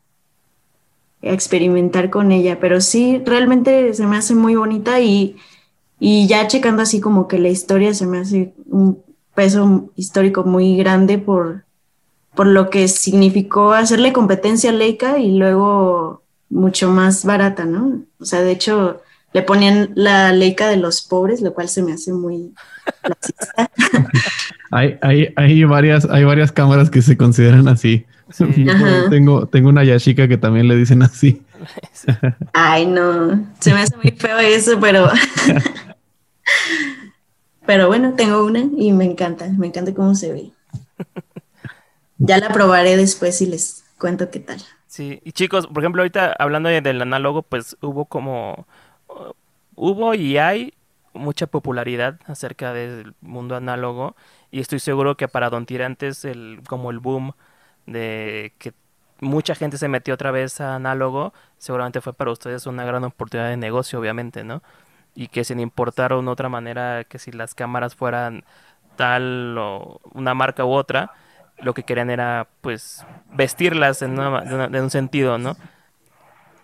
experimentar con ella, pero sí, realmente se me hace muy bonita y, y ya checando así como que la historia se me hace un peso histórico muy grande por, por lo que significó hacerle competencia a Leica y luego mucho más barata, ¿no? O sea, de hecho, le ponían la Leica de los pobres, lo cual se me hace muy hay, hay, hay, varias, hay varias cámaras que se consideran así. tengo, tengo una Yashica que también le dicen así. Ay, no, se me hace muy feo eso, pero... pero bueno, tengo una y me encanta, me encanta cómo se ve. Ya la probaré después y les cuento qué tal. Sí, y chicos, por ejemplo, ahorita hablando del análogo, pues hubo como... hubo y hay mucha popularidad acerca del mundo análogo y estoy seguro que para Don Tirantes el, como el boom de que mucha gente se metió otra vez a análogo, seguramente fue para ustedes una gran oportunidad de negocio, obviamente, ¿no? Y que sin importar de otra manera que si las cámaras fueran tal o una marca u otra, lo que querían era pues vestirlas en, un sentido, ¿no?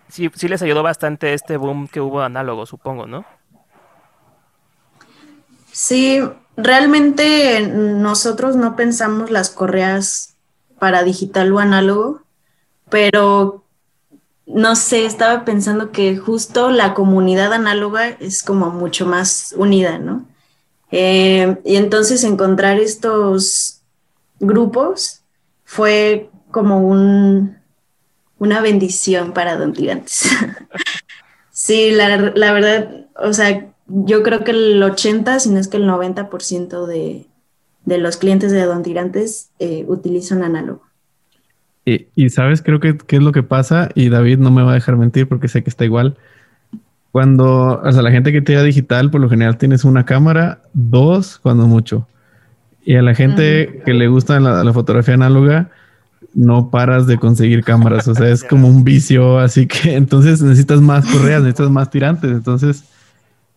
sí, sí les ayudó bastante este boom que hubo análogo, supongo, ¿no? Sí, realmente nosotros no pensamos las correas para digital o análogo, pero no sé, estaba pensando que justo la comunidad análoga es como mucho más unida, ¿no? Eh, y entonces encontrar estos grupos fue como un, una bendición para Don Tirantes. sí, la, la, verdad, o sea, yo creo que el 80, si no es que el 90% de, de los clientes de Don Tirantes eh, utilizan análogo. Y, y, sabes, creo que qué es lo que pasa, y David no me va a dejar mentir porque sé que está igual. Cuando, o sea, la gente que te da digital, por lo general tienes una cámara, dos, cuando mucho. Y a la gente que le gusta la, fotografía análoga, no paras de conseguir cámaras. O sea, es como un vicio. Así que entonces necesitas más correas, necesitas más tirantes. Entonces,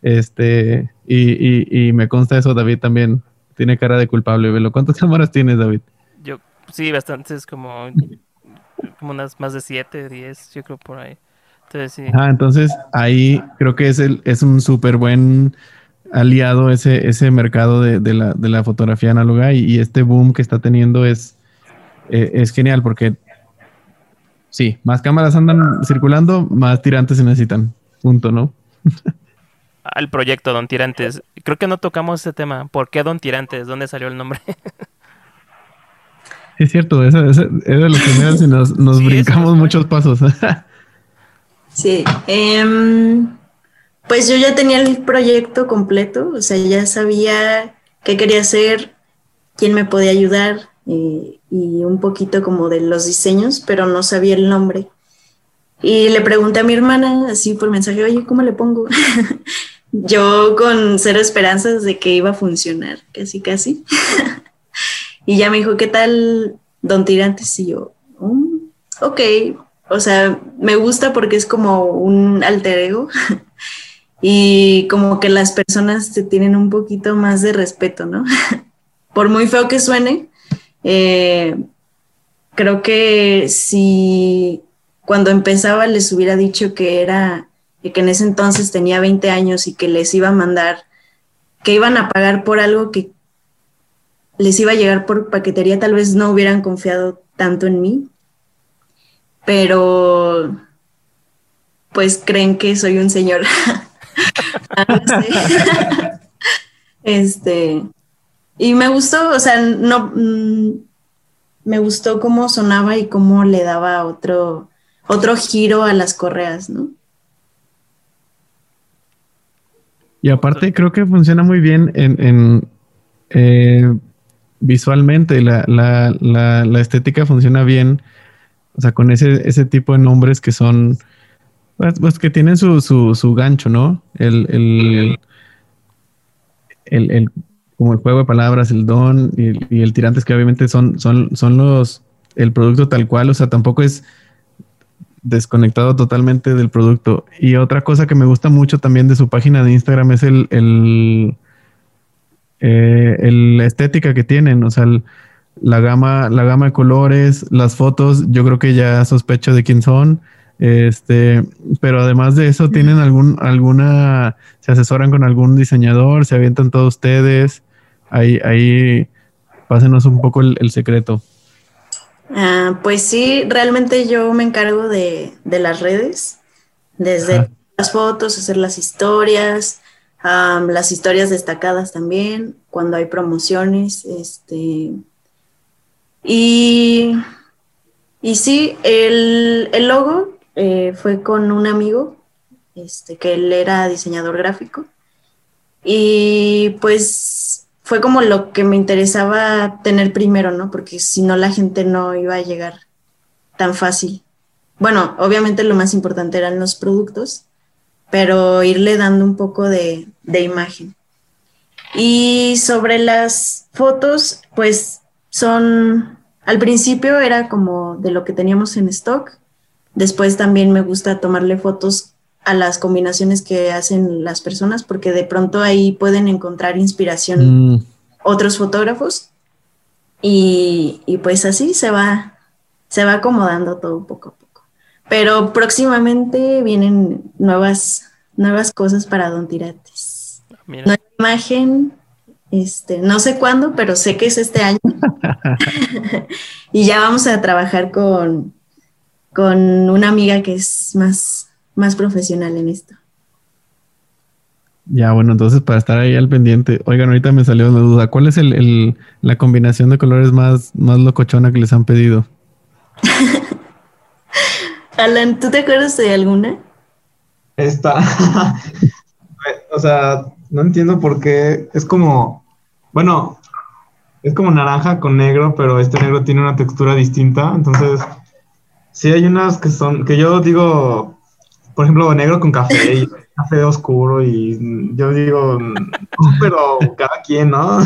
este, y, y, me consta eso, David también tiene cara de culpable. Velo. ¿Cuántas cámaras tienes, David? Yo, sí, bastantes, como, como unas más de siete, diez, yo creo por ahí. Entonces, sí. Ah, entonces ahí creo que es, el, es un súper buen aliado ese, ese mercado de, de, la, de la, fotografía análoga y, este boom que está teniendo es, eh, es genial porque sí, más cámaras andan circulando, más tirantes se necesitan. Punto, ¿no? Al proyecto Don Tirantes. Creo que no tocamos ese tema. ¿Por qué Don Tirantes? ¿Dónde salió el nombre? es cierto, eso, es de los primeros y nos, nos brincamos muchos pasos. sí. Eh, pues yo ya tenía el proyecto completo, o sea, ya sabía qué quería hacer, quién me podía ayudar eh, y un poquito como de los diseños, pero no sabía el nombre. Y le pregunté a mi hermana así por mensaje, oye, ¿cómo le pongo? yo con cero esperanzas de que iba a funcionar, casi, casi. y ya me dijo, ¿qué tal Don Tirantes? Y yo, mm, ok, o sea, me gusta porque es como un alter ego. y como que las personas te tienen un poquito más de respeto, ¿no? Por muy feo que suene, eh, creo que si cuando empezaba les hubiera dicho que era, que en ese entonces tenía 20 años y que les iba a mandar, que iban a pagar por algo que les iba a llegar por paquetería, tal vez no hubieran confiado tanto en mí, pero pues creen que soy un señor. Este, y me gustó, o sea, no, mm, me gustó cómo sonaba y cómo le daba otro, otro giro a las correas, ¿no? Y aparte creo que funciona muy bien en, eh, visualmente, la, la, la, estética funciona bien, o sea, con ese, ese tipo de nombres que son pues, pues, que tienen su, su, su gancho, ¿no? El, el, el, el, como el juego de palabras, el don y, el tirantes que obviamente son, son, son los, el producto tal cual, o sea, tampoco es desconectado totalmente del producto. Y otra cosa que me gusta mucho también de su página de Instagram es el, el, eh, el estética que tienen, o sea, la gama, la gama de colores, las fotos, yo creo que ya sospecho de quién son. Este, pero además de eso, ¿tienen algún, alguna, se asesoran con algún diseñador, se avientan todos ustedes? Ahí, ahí, pásenos un poco el, secreto. Ah, pues sí, realmente yo me encargo de, las redes, desde las fotos, hacer las historias, las historias destacadas también, cuando hay promociones, este, y, y sí, el, el logo eh, fue con un amigo, este, que él era diseñador gráfico. Y pues fue como lo que me interesaba tener primero, ¿no? Porque si no la gente no iba a llegar tan fácil. Bueno, obviamente lo más importante eran los productos, pero irle dando un poco de, de imagen. Y sobre las fotos, pues son, al principio era como de lo que teníamos en stock, Después también me gusta tomarle fotos a las combinaciones que hacen las personas porque de pronto ahí pueden encontrar inspiración mm. otros fotógrafos y, pues así se va, se va acomodando todo poco a poco. pero próximamente vienen nuevas, nuevas cosas para Don Tirates. Ah, Mira, Nueva imagen, este, no sé cuándo, pero sé que es este año. y ya vamos a trabajar con, con una amiga que es más, más profesional en esto. Ya, bueno, entonces para estar ahí al pendiente. Oigan, ahorita me salió una duda. ¿Cuál es el, el- la combinación de colores más, más locochona que les han pedido? Alan, ¿tú te acuerdas de alguna? Esta. o sea, no entiendo por qué. Es como. Bueno, es como naranja con negro, pero este negro tiene una textura distinta. Entonces, sí hay unas que son. Que yo digo. Por ejemplo, negro con café y café oscuro. Y yo digo. Pero cada quien, ¿no?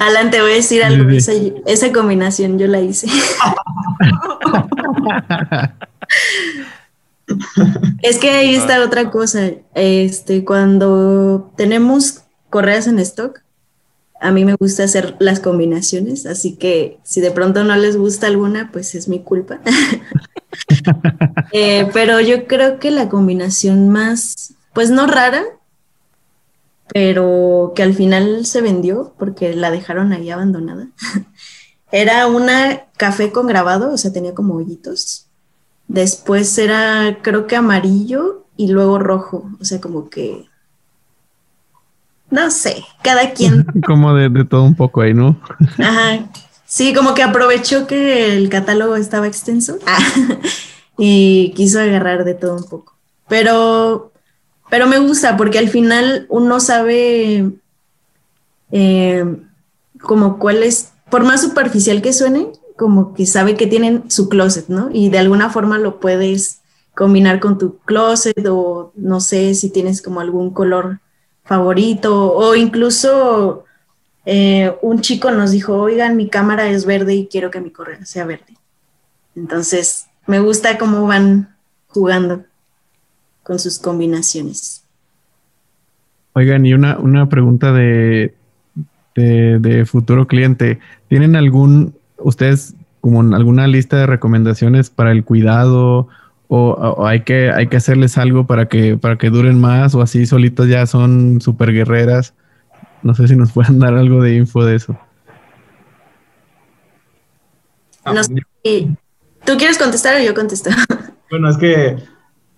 Alan, te voy a decir algo. Sí, Esa, esa combinación yo la hice. Es que ahí está otra cosa. Este, cuando tenemos correas en stock, a mí me gusta hacer las combinaciones, así que si de pronto no les gusta alguna, pues es mi culpa. Eh, pero yo creo que la combinación más, pues no rara, pero que al final se vendió porque la dejaron ahí abandonada. Era una café con grabado, o sea, tenía como hoyitos. Después era, creo que amarillo y luego rojo, o sea, como que... No sé, cada quien. Como de, de todo un poco ahí, ¿no? Ajá. Sí, como que aprovechó que el catálogo estaba extenso ah, y quiso agarrar de todo un poco. Pero, pero me gusta porque al final uno sabe eh, como cuál es, por más superficial que suene, como que sabe que tienen su closet, ¿no? Y de alguna forma lo puedes combinar con tu closet o no sé si tienes como algún color favorito o incluso eh, un chico nos dijo, oigan, mi cámara es verde y quiero que mi correa sea verde. Entonces, me gusta cómo van jugando con sus combinaciones. Oigan, y una, una pregunta de, de, futuro cliente. ¿Tienen algún, ustedes, como alguna lista de recomendaciones para el cuidado? O, hay que hay que hacerles algo para que para que duren más o así solitas ya son super guerreras no sé si nos pueden dar algo de info de eso No sé si- ¿Tú quieres contestar o yo contesto? Bueno, es que,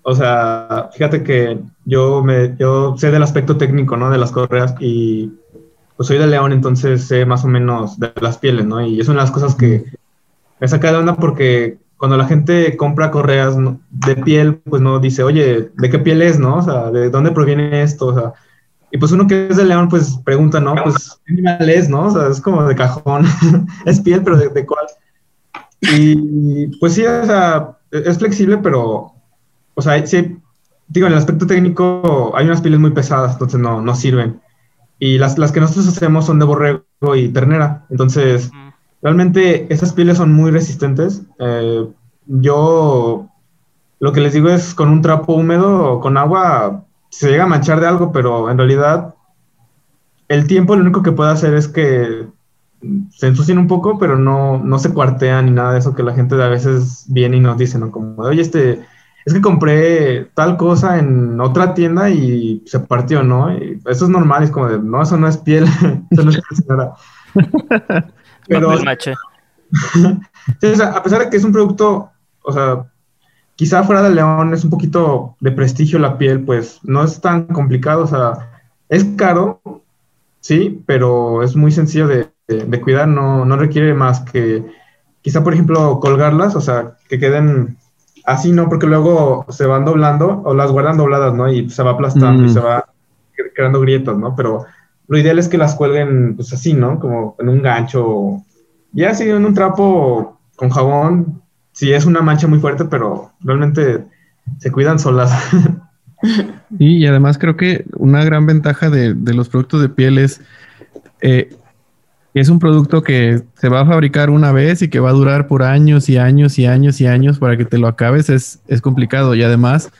o sea, fíjate que yo me, yo sé del aspecto técnico, ¿no? De las correas y pues soy de León, entonces sé más o menos de las pieles, ¿no? Y es una de las cosas que me saca de onda porque cuando la gente compra correas de piel, pues no dice, oye, ¿de qué piel es, no? O sea, ¿de dónde proviene esto? O sea, y pues uno que es de León, pues pregunta, ¿no? Pues, ¿qué animal es, no? O sea, es como de cajón, es piel, pero ¿de, de cuál? Y pues sí, o sea, es flexible, pero, o sea, sí, digo, en el aspecto técnico hay unas pieles muy pesadas, entonces no, no sirven. Y las, las que nosotros hacemos son de borrego y ternera, entonces realmente esas pieles son muy resistentes. Eh, yo lo que les digo es con un trapo húmedo o con agua se llega a manchar de algo, pero en realidad el tiempo lo único que puede hacer es que se ensucien un poco, pero no, no se cuartean ni nada de eso que la gente a veces viene y nos dice, ¿no? Como, oye, este, es que compré tal cosa en otra tienda y se partió, ¿no? Y eso es normal, es como de, no, eso no es piel, eso no es piel. Pero, maché. Sí, o sea, a pesar de que es un producto, o sea, quizá fuera de León es un poquito de prestigio la piel, pues no es tan complicado, o sea, es caro, sí, pero es muy sencillo de, de- de cuidar, no, no requiere más que quizá, por ejemplo, colgarlas, o sea, que queden así, ¿no? Porque luego se van doblando o las guardan dobladas, ¿no? Y se va aplastando y Mm. se va cre- creando grietas, ¿no? Pero lo ideal es que las cuelguen, pues así, ¿no? Como en un gancho, ya así en un trapo con jabón, sí es una mancha muy fuerte, pero realmente se cuidan solas. Y además creo que una gran ventaja de, de los productos de piel es eh, es un producto que se va a fabricar una vez y que va a durar por años y años y años y años para que te lo acabes es, es complicado y además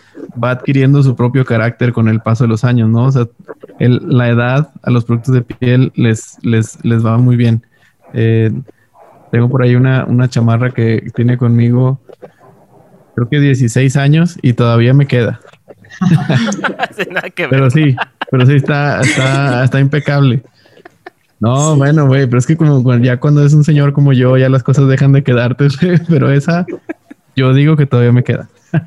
va adquiriendo su propio carácter con el paso de los años, ¿no? O sea, la edad a los productos de piel les, les, les va muy bien. Eh, Tengo por ahí una, una chamarra que tiene conmigo, creo que 16 años y todavía me queda. Pero sí, pero sí está, está, está impecable. No, bueno, güey, pero es que como ya cuando es un señor como yo, ya las cosas dejan de quedarte, pero esa, yo digo que todavía me queda.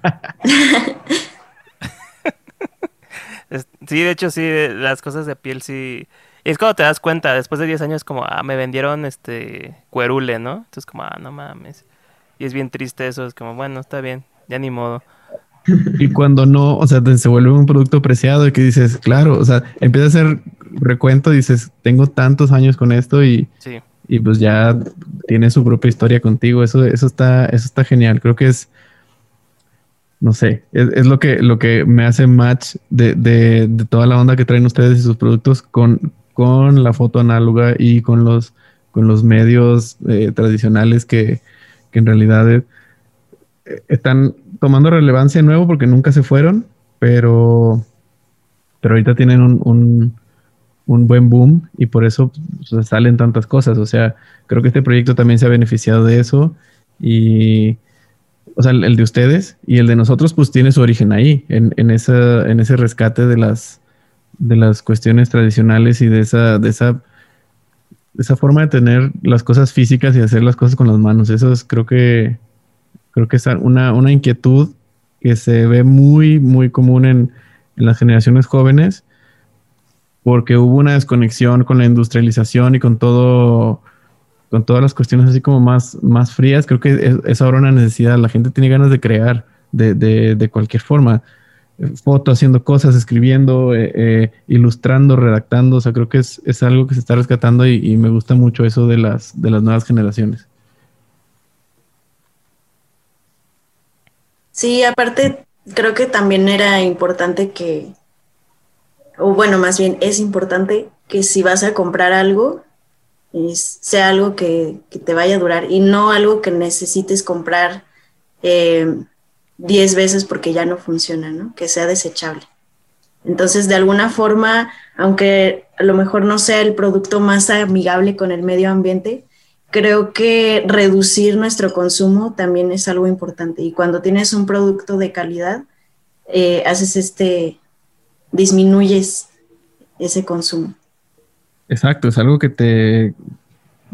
sí, de hecho, sí, las cosas de piel sí. Es cuando te das cuenta, después de 10 años, como, ah, me vendieron este cuerule, ¿no? Entonces, como, ah, no mames. Y es bien triste eso, es como, bueno, está bien, ya ni modo. Y cuando no, o sea, se vuelve un producto preciado y que dices, claro, o sea, empieza a hacer recuento, dices, tengo tantos años con esto y, y pues ya tiene su propia historia contigo. Eso, eso está, eso está genial. Creo que es, no sé, es, lo que, lo que me hace match de, de, de, toda la onda que traen ustedes y sus productos con, con la foto análoga y con los, con los medios eh, tradicionales que, que en realidad eh, están tomando relevancia de nuevo porque nunca se fueron, pero, pero ahorita tienen un, un, buen boom y por eso pues, salen tantas cosas. O sea, creo que este proyecto también se ha beneficiado de eso y, o sea, el, de ustedes y el de nosotros pues tiene su origen ahí, en, en, esa, en ese rescate de las, de las cuestiones tradicionales y de esa, de esa, esa forma de tener las cosas físicas y hacer las cosas con las manos. Eso es, creo que Creo que es una, una inquietud que se ve muy, muy común en, en las generaciones jóvenes porque hubo una desconexión con la industrialización y con todo, con todas las cuestiones así como más, más frías. Creo que es, ahora una necesidad. La gente tiene ganas de crear de, de, de cualquier forma. Foto, haciendo cosas, escribiendo, eh, eh, ilustrando, redactando. O sea, creo que es, es algo que se está rescatando y, me gusta mucho eso de las, de las nuevas generaciones. Sí, aparte creo que también era importante que, o bueno, más bien es importante que si vas a comprar algo, sea algo que, te vaya a durar y no algo que necesites comprar 10 eh, veces porque ya no funciona, ¿no? Que sea desechable. Entonces, de alguna forma, aunque a lo mejor no sea el producto más amigable con el medio ambiente, creo que reducir nuestro consumo también es algo importante. Y cuando tienes un producto de calidad, eh, haces este, disminuyes ese consumo. Exacto, es algo que te,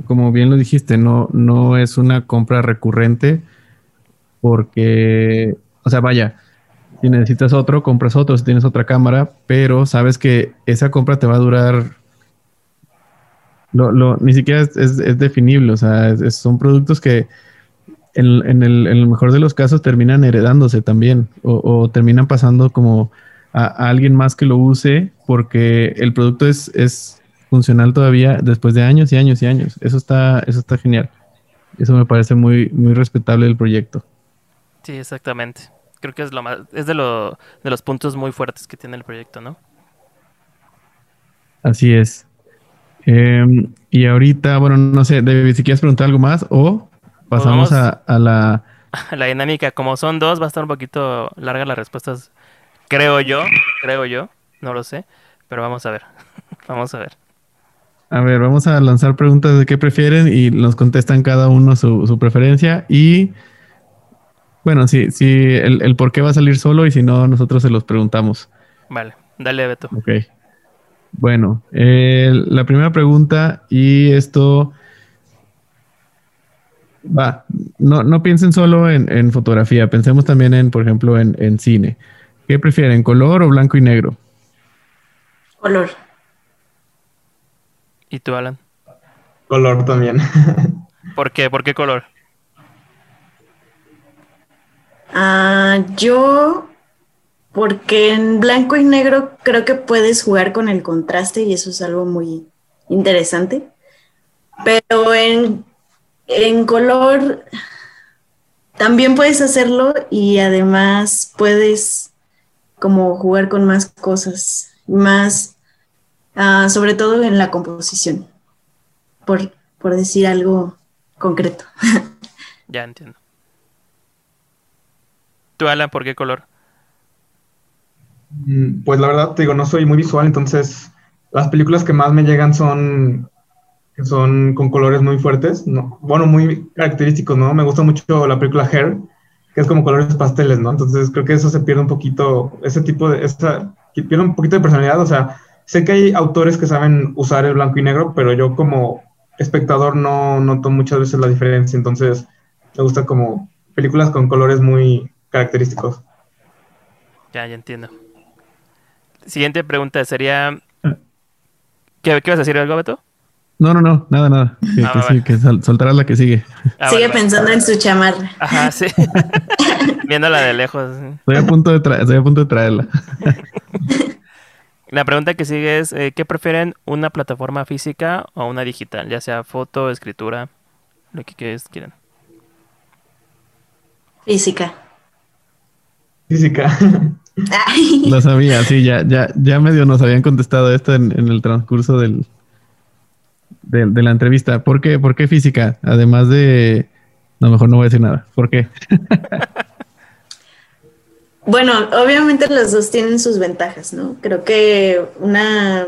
como bien lo dijiste, no, no es una compra recurrente porque, o sea, vaya, si necesitas otro, compras otro, si tienes otra cámara, pero sabes que esa compra te va a durar lo, lo, ni siquiera es, es, definible, o sea, son productos que en, en, el, en, el, mejor de los casos terminan heredándose también o, terminan pasando como a, alguien más que lo use porque el producto es, es funcional todavía después de años y años y años. Eso está, eso está genial. Eso me parece muy, muy respetable del proyecto. Sí, exactamente. Creo que es lo más, es de, lo, de los puntos muy fuertes que tiene el proyecto, ¿no? Así es. Eh, y ahorita, bueno, no sé, David, si quieres preguntar algo más o pasamos a, a, la... La dinámica, como son dos, va a estar un poquito larga las respuestas, creo yo, creo yo, no lo sé, pero vamos a ver, vamos a ver. A ver, vamos a lanzar preguntas de qué prefieren y nos contestan cada uno su, su preferencia y bueno, si, si el, el, por qué va a salir solo y si no, nosotros se los preguntamos. Vale, dale Beto. Ok. Bueno, eh, la primera pregunta, y esto va, no, no piensen solo en, fotografía, pensemos también en, por ejemplo, en, cine. ¿Qué prefieren, color o blanco y negro? Color. ¿Y tú, Alan? Color también. ¿Por qué? ¿Por qué color? Ah, yo porque en blanco y negro creo que puedes jugar con el contraste y eso es algo muy interesante. Pero en, en color también puedes hacerlo y además puedes como jugar con más cosas, más, uh, sobre todo en la composición, por, por decir algo concreto. Ya entiendo. ¿Tú, por qué color? Mm, pues la verdad, te digo, no soy muy visual, entonces las películas que más me llegan son son con colores muy fuertes, ¿no? bueno, muy característicos, ¿no? Me gusta mucho la película Hair, que es como colores pasteles, ¿no? Entonces creo que eso se pierde un poquito, ese tipo de, esta, pierde un poquito de personalidad, o sea, sé que hay autores que saben usar el blanco y negro, pero yo como espectador no noto muchas veces la diferencia, entonces me gusta como películas con colores muy característicos. Ya, ya entiendo. Siguiente pregunta sería... ¿Qué, qué vas a decir algo, Beto? No, no, no, nada, nada. Que, Ah, que sí, sal- soltarás la que sigue. Ah, Sigue pensando en su chamarra. Ajá, sí. Viéndola de lejos. Estoy a punto de, tra- estoy a punto de traerla. La pregunta que sigue es, eh, ¿qué prefieren, una plataforma física o una digital? Ya sea foto, escritura, lo que quieran. Física. Física. Lo sabía, sí, ya, ya, ya medio nos habían contestado esto en, en el transcurso del, del- de la entrevista. ¿Por qué? ¿Por qué física? Además de... No, mejor no voy a decir nada. ¿Por qué? Bueno, obviamente los dos tienen sus ventajas, ¿no? Creo que una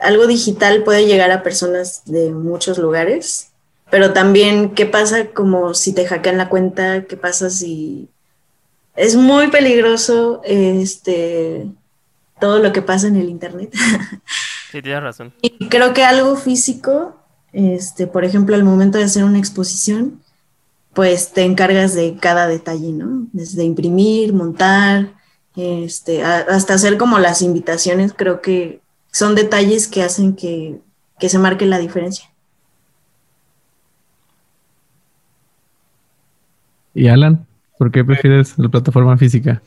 algo digital puede llegar a personas de muchos lugares, pero también qué pasa como si te hackean la cuenta, qué pasa si es muy peligroso este todo lo que pasa en el internet. Sí, tienes razón. Y creo que algo físico, este, por ejemplo, al momento de hacer una exposición, pues te encargas de cada detalle, ¿no? Desde imprimir, montar, este, a- hasta hacer como las invitaciones, creo que son detalles que hacen que, que se marque la diferencia. ¿Y Alan? ¿Por qué prefieres la plataforma física?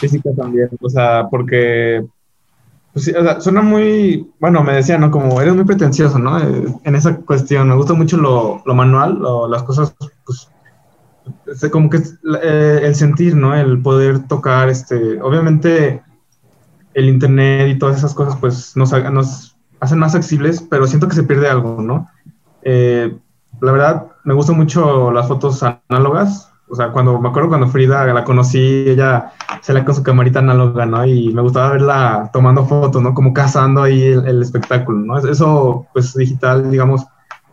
Física también, o sea, porque pues, o sea, suena muy, bueno, me decía, ¿no? Como eres muy pretencioso, ¿no? Eh, en esa cuestión, me gusta mucho lo, lo manual, lo- las cosas, pues, es como que eh, el sentir, ¿no? El poder tocar, este, obviamente el internet y todas esas cosas, pues, nos, nos hacen más accesibles, pero siento que se pierde algo, ¿no? Eh, la verdad, me gustan mucho las fotos análogas. O sea, cuando me acuerdo cuando Frida la conocí, ella salía con su camarita análoga, ¿no? Y me gustaba verla tomando fotos, ¿no? Como cazando ahí el, el espectáculo, ¿no? Eso, pues, digital, digamos,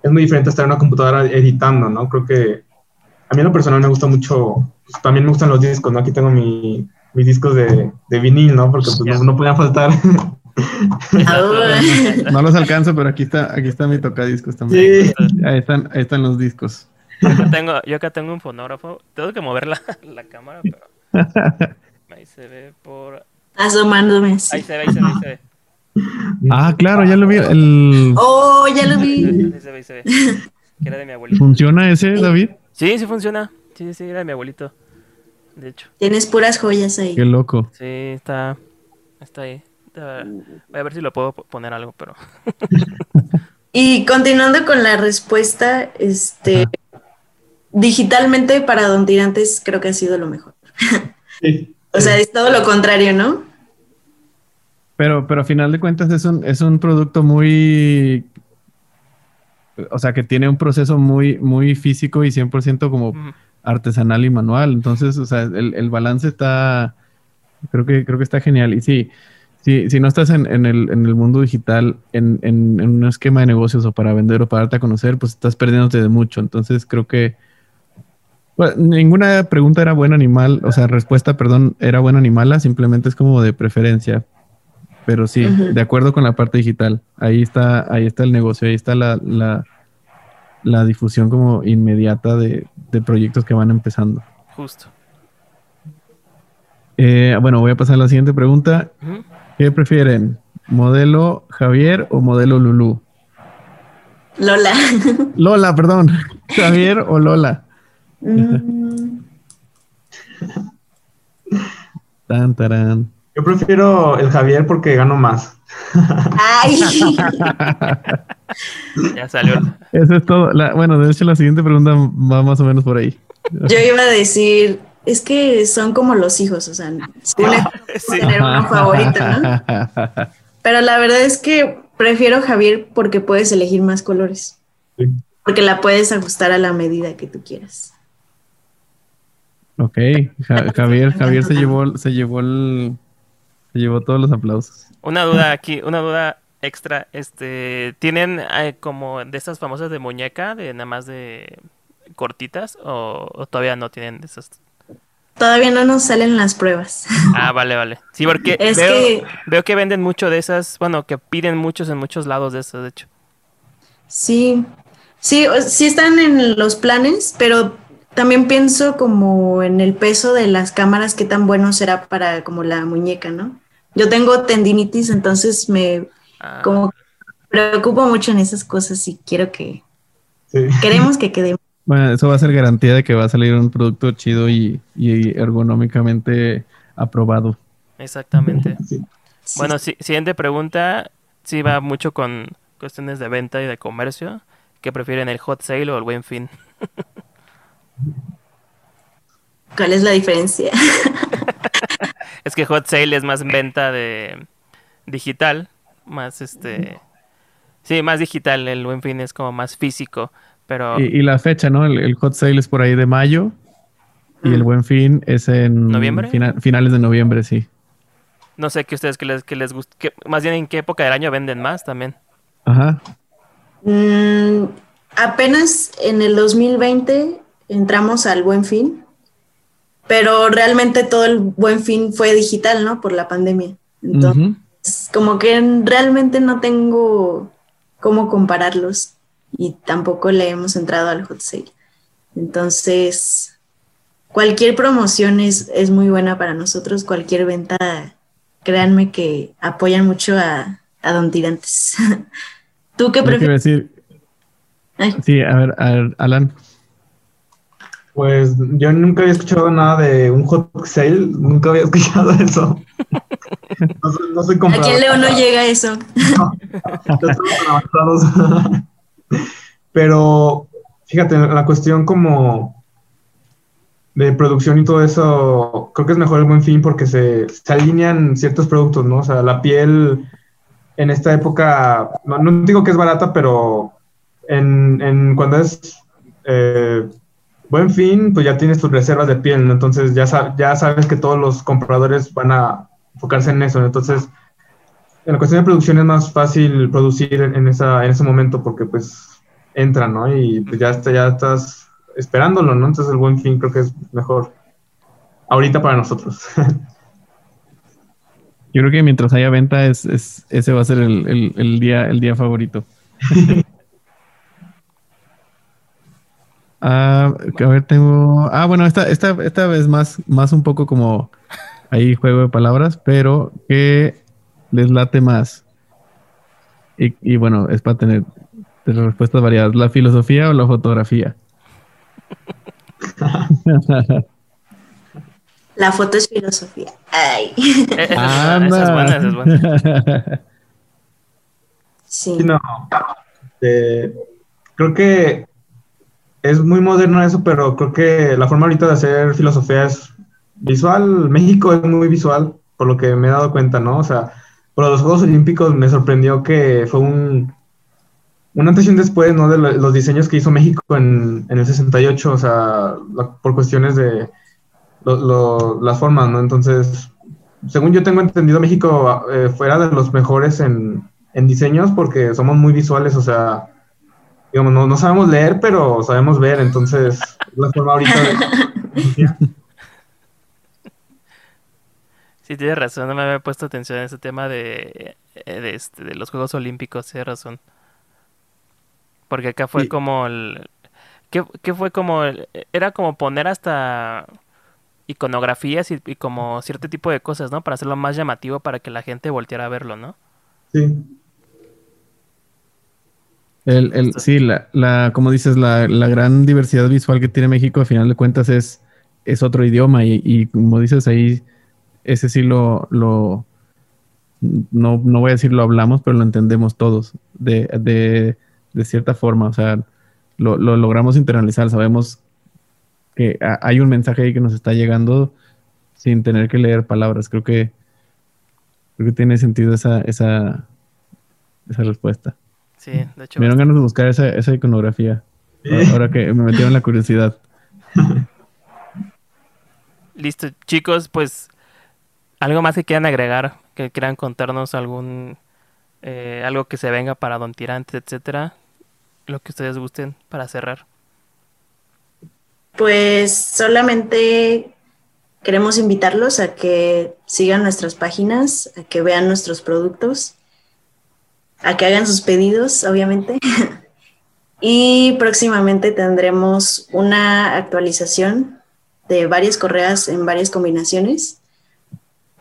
es muy diferente a estar en una computadora editando, ¿no? Creo que a mí en lo personal me gusta mucho, pues, también me gustan los discos, ¿no? Aquí tengo mi, mis discos de, de vinil, ¿no? Porque pues, no, no podían faltar. Ahora, No los alcanzo, pero aquí está, aquí está mi tocadiscos también. sí. Ahí están, ahí están los discos. Yo acá tengo, yo acá tengo un fonógrafo. Tengo que mover la, la cámara, pero ahí se ve por... asomándome. Ahí se ve, ahí se ve, ahí se ve. Ah, claro, ya lo vi. El... Oh, ya lo vi. Ahí se ve, ahí se ve. Que era de mi abuelito. ¿Funciona ese, David? Sí, sí funciona. Sí, sí, era de mi abuelito. De hecho. Tienes puras joyas ahí. Qué loco. Sí, está, está ahí. Está- Voy a ver si lo puedo po- poner algo, pero... Y continuando con la respuesta, este, digitalmente para Don Tirantes creo que ha sido lo mejor. Sí. O sea, es todo lo contrario, ¿no? Pero, pero a final de cuentas es un, es un producto muy... O sea, que tiene un proceso muy, muy físico y 100% como artesanal y manual. Entonces, o sea, el, el balance está... Creo que, creo que está genial. Y sí, sí si no estás en, en el, en el mundo digital, en, en- en un esquema de negocios o para vender o para darte a conocer, pues estás perdiéndote de mucho. Entonces, creo que... Bueno, ninguna pregunta era buena ni mal, o sea, respuesta, perdón, era buena ni mala, simplemente es como de preferencia. Pero sí, de acuerdo con la parte digital. Ahí está, ahí está el negocio, ahí está la, la, la difusión como inmediata de, de proyectos que van empezando. Justo. Eh, bueno, voy a pasar a la siguiente pregunta. ¿Qué prefieren? ¿Modelo Javier o modelo Lulú? Lola. Lola, perdón. ¿Javier o Lola? Mm, Tan, tarán. Yo prefiero el Javier porque gano más. Ay, Ya salió. Eso es todo. La- bueno, de hecho, la siguiente pregunta va más o menos por ahí. yo iba a decir, es que son como los hijos, o sea, uno Sí. tener uno favorito, ¿no? Pero la verdad es que prefiero Javier porque puedes elegir más colores, Sí. porque la puedes ajustar a la medida que tú quieras. Ok, Ja- Javier, Javier se llevó, se llevó el, se llevó todos los aplausos. Una duda aquí, una duda. extra, este, ¿tienen eh, como de estas famosas de muñeca, de nada más de cortitas, o, o todavía no tienen de esas? Todavía no nos salen las pruebas. Ah, vale, vale. Sí, porque Es veo, que- veo que venden mucho de esas, bueno, que piden muchos en muchos lados de esas, de hecho. Sí, sí, sí están en los planes, pero también pienso como en el peso de las cámaras, qué tan bueno será para como la muñeca, ¿no? Yo tengo tendinitis, entonces me Ah, como preocupo mucho en esas cosas y quiero que, Sí. queremos que quede. Bueno, eso va a ser garantía de que va a salir un producto chido y, y ergonómicamente aprobado. exactamente. Sí. Sí. Bueno, si- siguiente pregunta. Sí va mucho con cuestiones de venta y de comercio. ¿Qué prefieren, el hot sale o el buen fin? ¿Cuál es la diferencia? Es que hot sale es más venta de digital, más este... Sí, más digital, el buen fin es como más físico, pero Y, y la fecha, ¿no? El, el hot sale es por ahí de mayo y el buen fin es en ¿Noviembre? fina- finales de noviembre, sí. no sé qué ustedes que les, que les gusta, que- más bien en qué época del año venden más también. Ajá. Mm, apenas en el 2020 entramos al Buen Fin, pero realmente todo el Buen Fin fue digital, ¿no? Por la pandemia. Entonces, como que realmente no tengo cómo compararlos y tampoco le hemos entrado al hot sale. Entonces, cualquier promoción es, es muy buena para nosotros, cualquier venta, créanme que apoyan mucho a, a Don Tirantes. ¿Tú qué prefieres? decir, sí, a ver, a ver, Alan. Pues yo nunca había escuchado nada de un hot sale, nunca había escuchado eso. No, soy- no soy Aquí en León no llega eso. Tan avanzados. Pero fíjate, la cuestión como de producción y todo eso, creo que es mejor el buen fin porque se, se alinean ciertos productos, ¿no? O sea, la piel en esta época, no, no digo que es barata, pero en, en cuando es eh, buen fin, pues ya tienes tus reservas de piel, ¿no? Entonces ya, sa- ya sabes que todos los compradores van a enfocarse en eso, ¿no? Entonces en la cuestión de producción es más fácil producir en, en esa, en ese momento porque pues entra, ¿no? Y pues ya, está, ya estás esperándolo, ¿no? Entonces el buen fin creo que es mejor ahorita para nosotros. Yo creo que mientras haya venta, es, es- ese va a ser el, el- el día, el día favorito. Ah, que a ver, tengo. Ah, bueno, esta, esta, esta vez más, más un poco como ahí juego de palabras, pero ¿qué les late más? Y, y bueno, es para tener, respuestas variadas. ¿La filosofía o la fotografía? La foto es filosofía. Ay. Eh, Esa, es- buena, esa es buena. Sí. Sí, no. Eh, creo que es muy moderno eso, pero creo que la forma ahorita de hacer filosofía es visual. México es muy visual, por lo que me he dado cuenta, ¿no? O sea, por los Juegos Olímpicos me sorprendió que fue un, un antes y un después, ¿no? De lo- los diseños que hizo México en, en el 68, o sea, por cuestiones de las formas, ¿no? Entonces, según yo tengo entendido, México eh, fuera de los mejores en, en diseños porque somos muy visuales, o sea, digamos, no, no sabemos leer, pero sabemos ver, entonces, es la forma ahorita de... Sí, tienes razón, no me había puesto atención en ese tema de, eh, de, este, de los Juegos Olímpicos, tienes razón. Porque acá fue Sí. como el... ¿qué, qué fue como el- Era como poner hasta iconografías y, y como cierto tipo de cosas, ¿no? Para hacerlo más llamativo para que la gente volteara a verlo, ¿no? Sí, El, el- sí, la, la, como dices, la, la gran diversidad visual que tiene México, a final de cuentas, es, es otro idioma. Y, y como dices ahí, ese sí lo, lo no, no voy a decir lo hablamos, pero lo entendemos todos de, de, de cierta forma. O sea, lo, lo logramos internalizar. Sabemos que ha- hay un mensaje ahí que nos está llegando sin tener que leer palabras. Creo que, creo que tiene sentido esa, esa, esa respuesta. Sí, de hecho. Me dieron ganas de buscar esa, esa iconografía. Ahora, ahora que me metieron la curiosidad. Listo, chicos, pues algo más que quieran agregar, que quieran contarnos algún eh, algo que se venga para Don Tirante, etcétera, lo que ustedes gusten para cerrar. Pues solamente queremos invitarlos a que sigan nuestras páginas, a que vean nuestros productos, a que hagan sus pedidos, obviamente. y próximamente tendremos una actualización de varias correas en varias combinaciones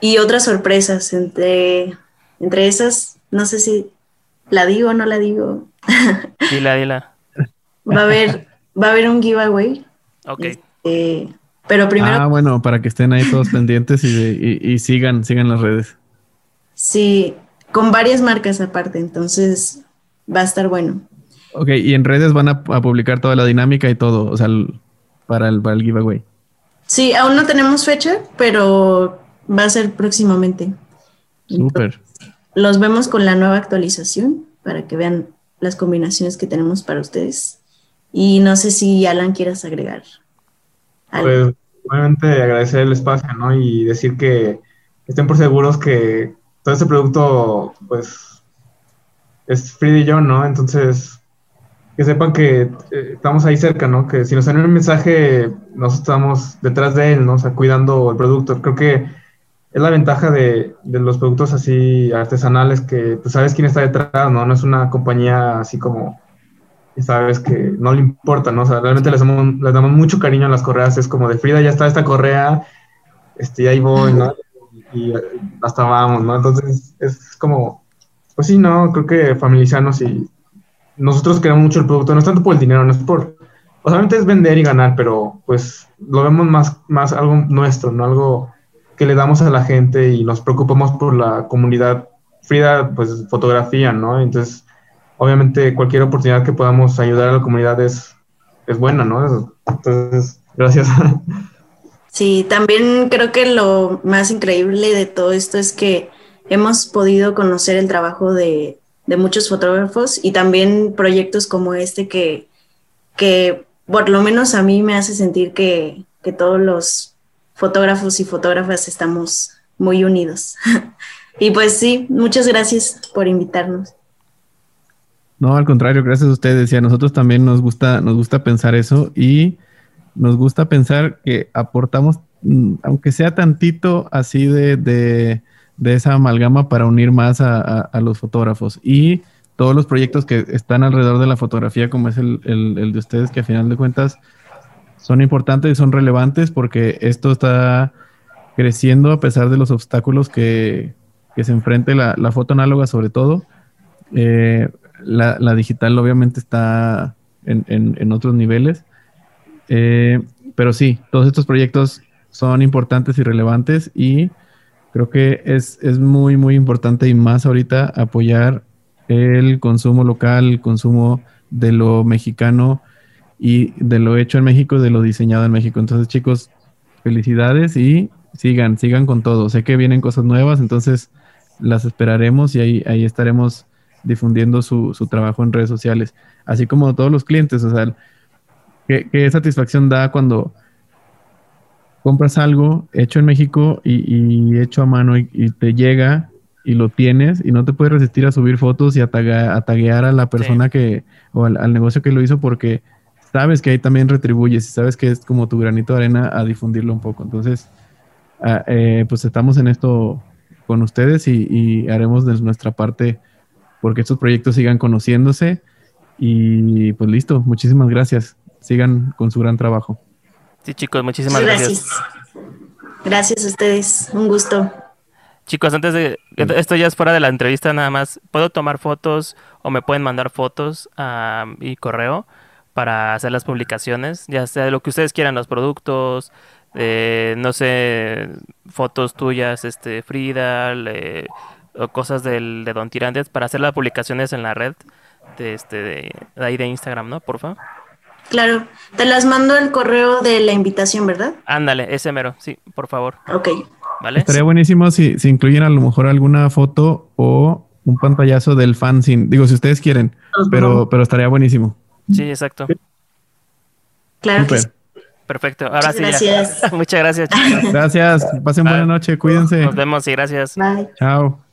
y otras sorpresas entre, entre esas, no sé si la digo o no la digo. Dila, dila. Va a haber, va a haber un giveaway. Ok. Este, pero primero. Ah, bueno, para que estén ahí todos pendientes y, y- y sigan, sigan las redes. Sí, con varias marcas aparte, entonces va a estar bueno. Ok, y en redes van a, a publicar toda la dinámica y todo, o sea, el- para, el, para el giveaway. Sí, aún no tenemos fecha, pero va a ser próximamente. Súper. Los vemos con la nueva actualización para que vean las combinaciones que tenemos para ustedes. Y no sé si Alan quieras agregar algo. Pues, obviamente agradecer el espacio, ¿no? Y decir que estén por seguros que todo este producto, pues, es Free de John, ¿no? Entonces, que sepan que eh, estamos ahí cerca, ¿no? Que si nos dan un mensaje, nosotros estamos detrás de él, ¿no? O sea, cuidando el producto. Creo que es la ventaja de, de los productos así artesanales que, pues, sabes quién está detrás, ¿no? No es una compañía así como y sabes que no le importa, ¿no? O sea, realmente les damos, les damos mucho cariño a las correas, es como de Frida, ya está esta correa, este, y ahí voy, ¿no? Y, hasta vamos, ¿no? Entonces, es como, pues sí, ¿no? Creo que familiarizarnos y nosotros queremos mucho el producto, no es tanto por el dinero, no es por, obviamente es vender y ganar, pero pues lo vemos más, más algo nuestro, ¿no? Algo que le damos a la gente y nos preocupamos por la comunidad. Frida, pues fotografía, ¿no? Entonces, obviamente cualquier oportunidad que podamos ayudar a la comunidad es, es buena, ¿no? Entonces, gracias. Sí, también creo que lo más increíble de todo esto es que hemos podido conocer el trabajo de, muchos fotógrafos y también proyectos como este que, que por lo menos a mí me hace sentir que, que todos los fotógrafos y fotógrafas estamos muy unidos. y pues sí, muchas gracias por invitarnos. No, al contrario, gracias a ustedes. Y a nosotros también nos gusta, nos gusta pensar eso y nos gusta pensar que aportamos, mm, aunque sea tantito así de, de, esa amalgama para unir más a, los fotógrafos. Y todos los proyectos que están alrededor de la fotografía, como es el, el- de ustedes, que a final de cuentas son importantes y son relevantes porque esto está creciendo a pesar de los obstáculos que, que se enfrente la, la foto análoga sobre todo. Eh, la, digital obviamente está en- en otros niveles. Eh, pero sí, todos estos proyectos son importantes y relevantes y creo que es, es muy, muy importante y más ahorita apoyar el consumo local, el consumo de lo mexicano y de lo hecho en México, de lo diseñado en México. Entonces, chicos, felicidades y sigan, sigan con todo. Sé que vienen cosas nuevas, entonces las esperaremos y ahí, ahí estaremos difundiendo su, su trabajo en redes sociales, así como todos los clientes. O sea, qué, qué satisfacción da cuando compras algo hecho en México y, y hecho a mano y, y te llega y lo tienes y no te puedes resistir a subir fotos y a, taga- a taguear a la persona que o al, al negocio que lo hizo porque sabes que ahí también retribuyes y sabes que es como tu granito de arena a difundirlo un poco. Entonces, ah, eh, pues estamos en esto con ustedes y, y haremos de nuestra parte porque estos proyectos sigan conociéndose y pues listo, muchísimas gracias. Sigan con su gran trabajo. Sí, chicos, muchísimas gracias. gracias. Gracias a ustedes, un gusto. Chicos, antes de esto ya es fuera de la entrevista nada más, ¿puedo tomar fotos o me pueden mandar fotos a mi correo para hacer las publicaciones? Ya sea de lo que ustedes quieran, los productos, eh, no sé, fotos tuyas, este, Frida, le- o cosas del, de Don Tirantes para hacer las publicaciones en la red de este de, de ahí de Instagram, ¿no? Porfa. Claro, te las mando el correo de la invitación, ¿verdad? Ándale, ese mero, sí, por favor, Ok, ¿vale? Estaría buenísimo si, si incluyen a lo mejor alguna foto o un pantallazo del fanzine. Digo, si ustedes quieren, pero, pero estaría buenísimo. Sí, exacto. claro que sí. Súper. Perfecto. Ahora Muchas sí ya. gracias. Muchas gracias, chicos. Gracias. Pasen buena noche. Cuídense. Nos vemos y gracias. Bye. Chao.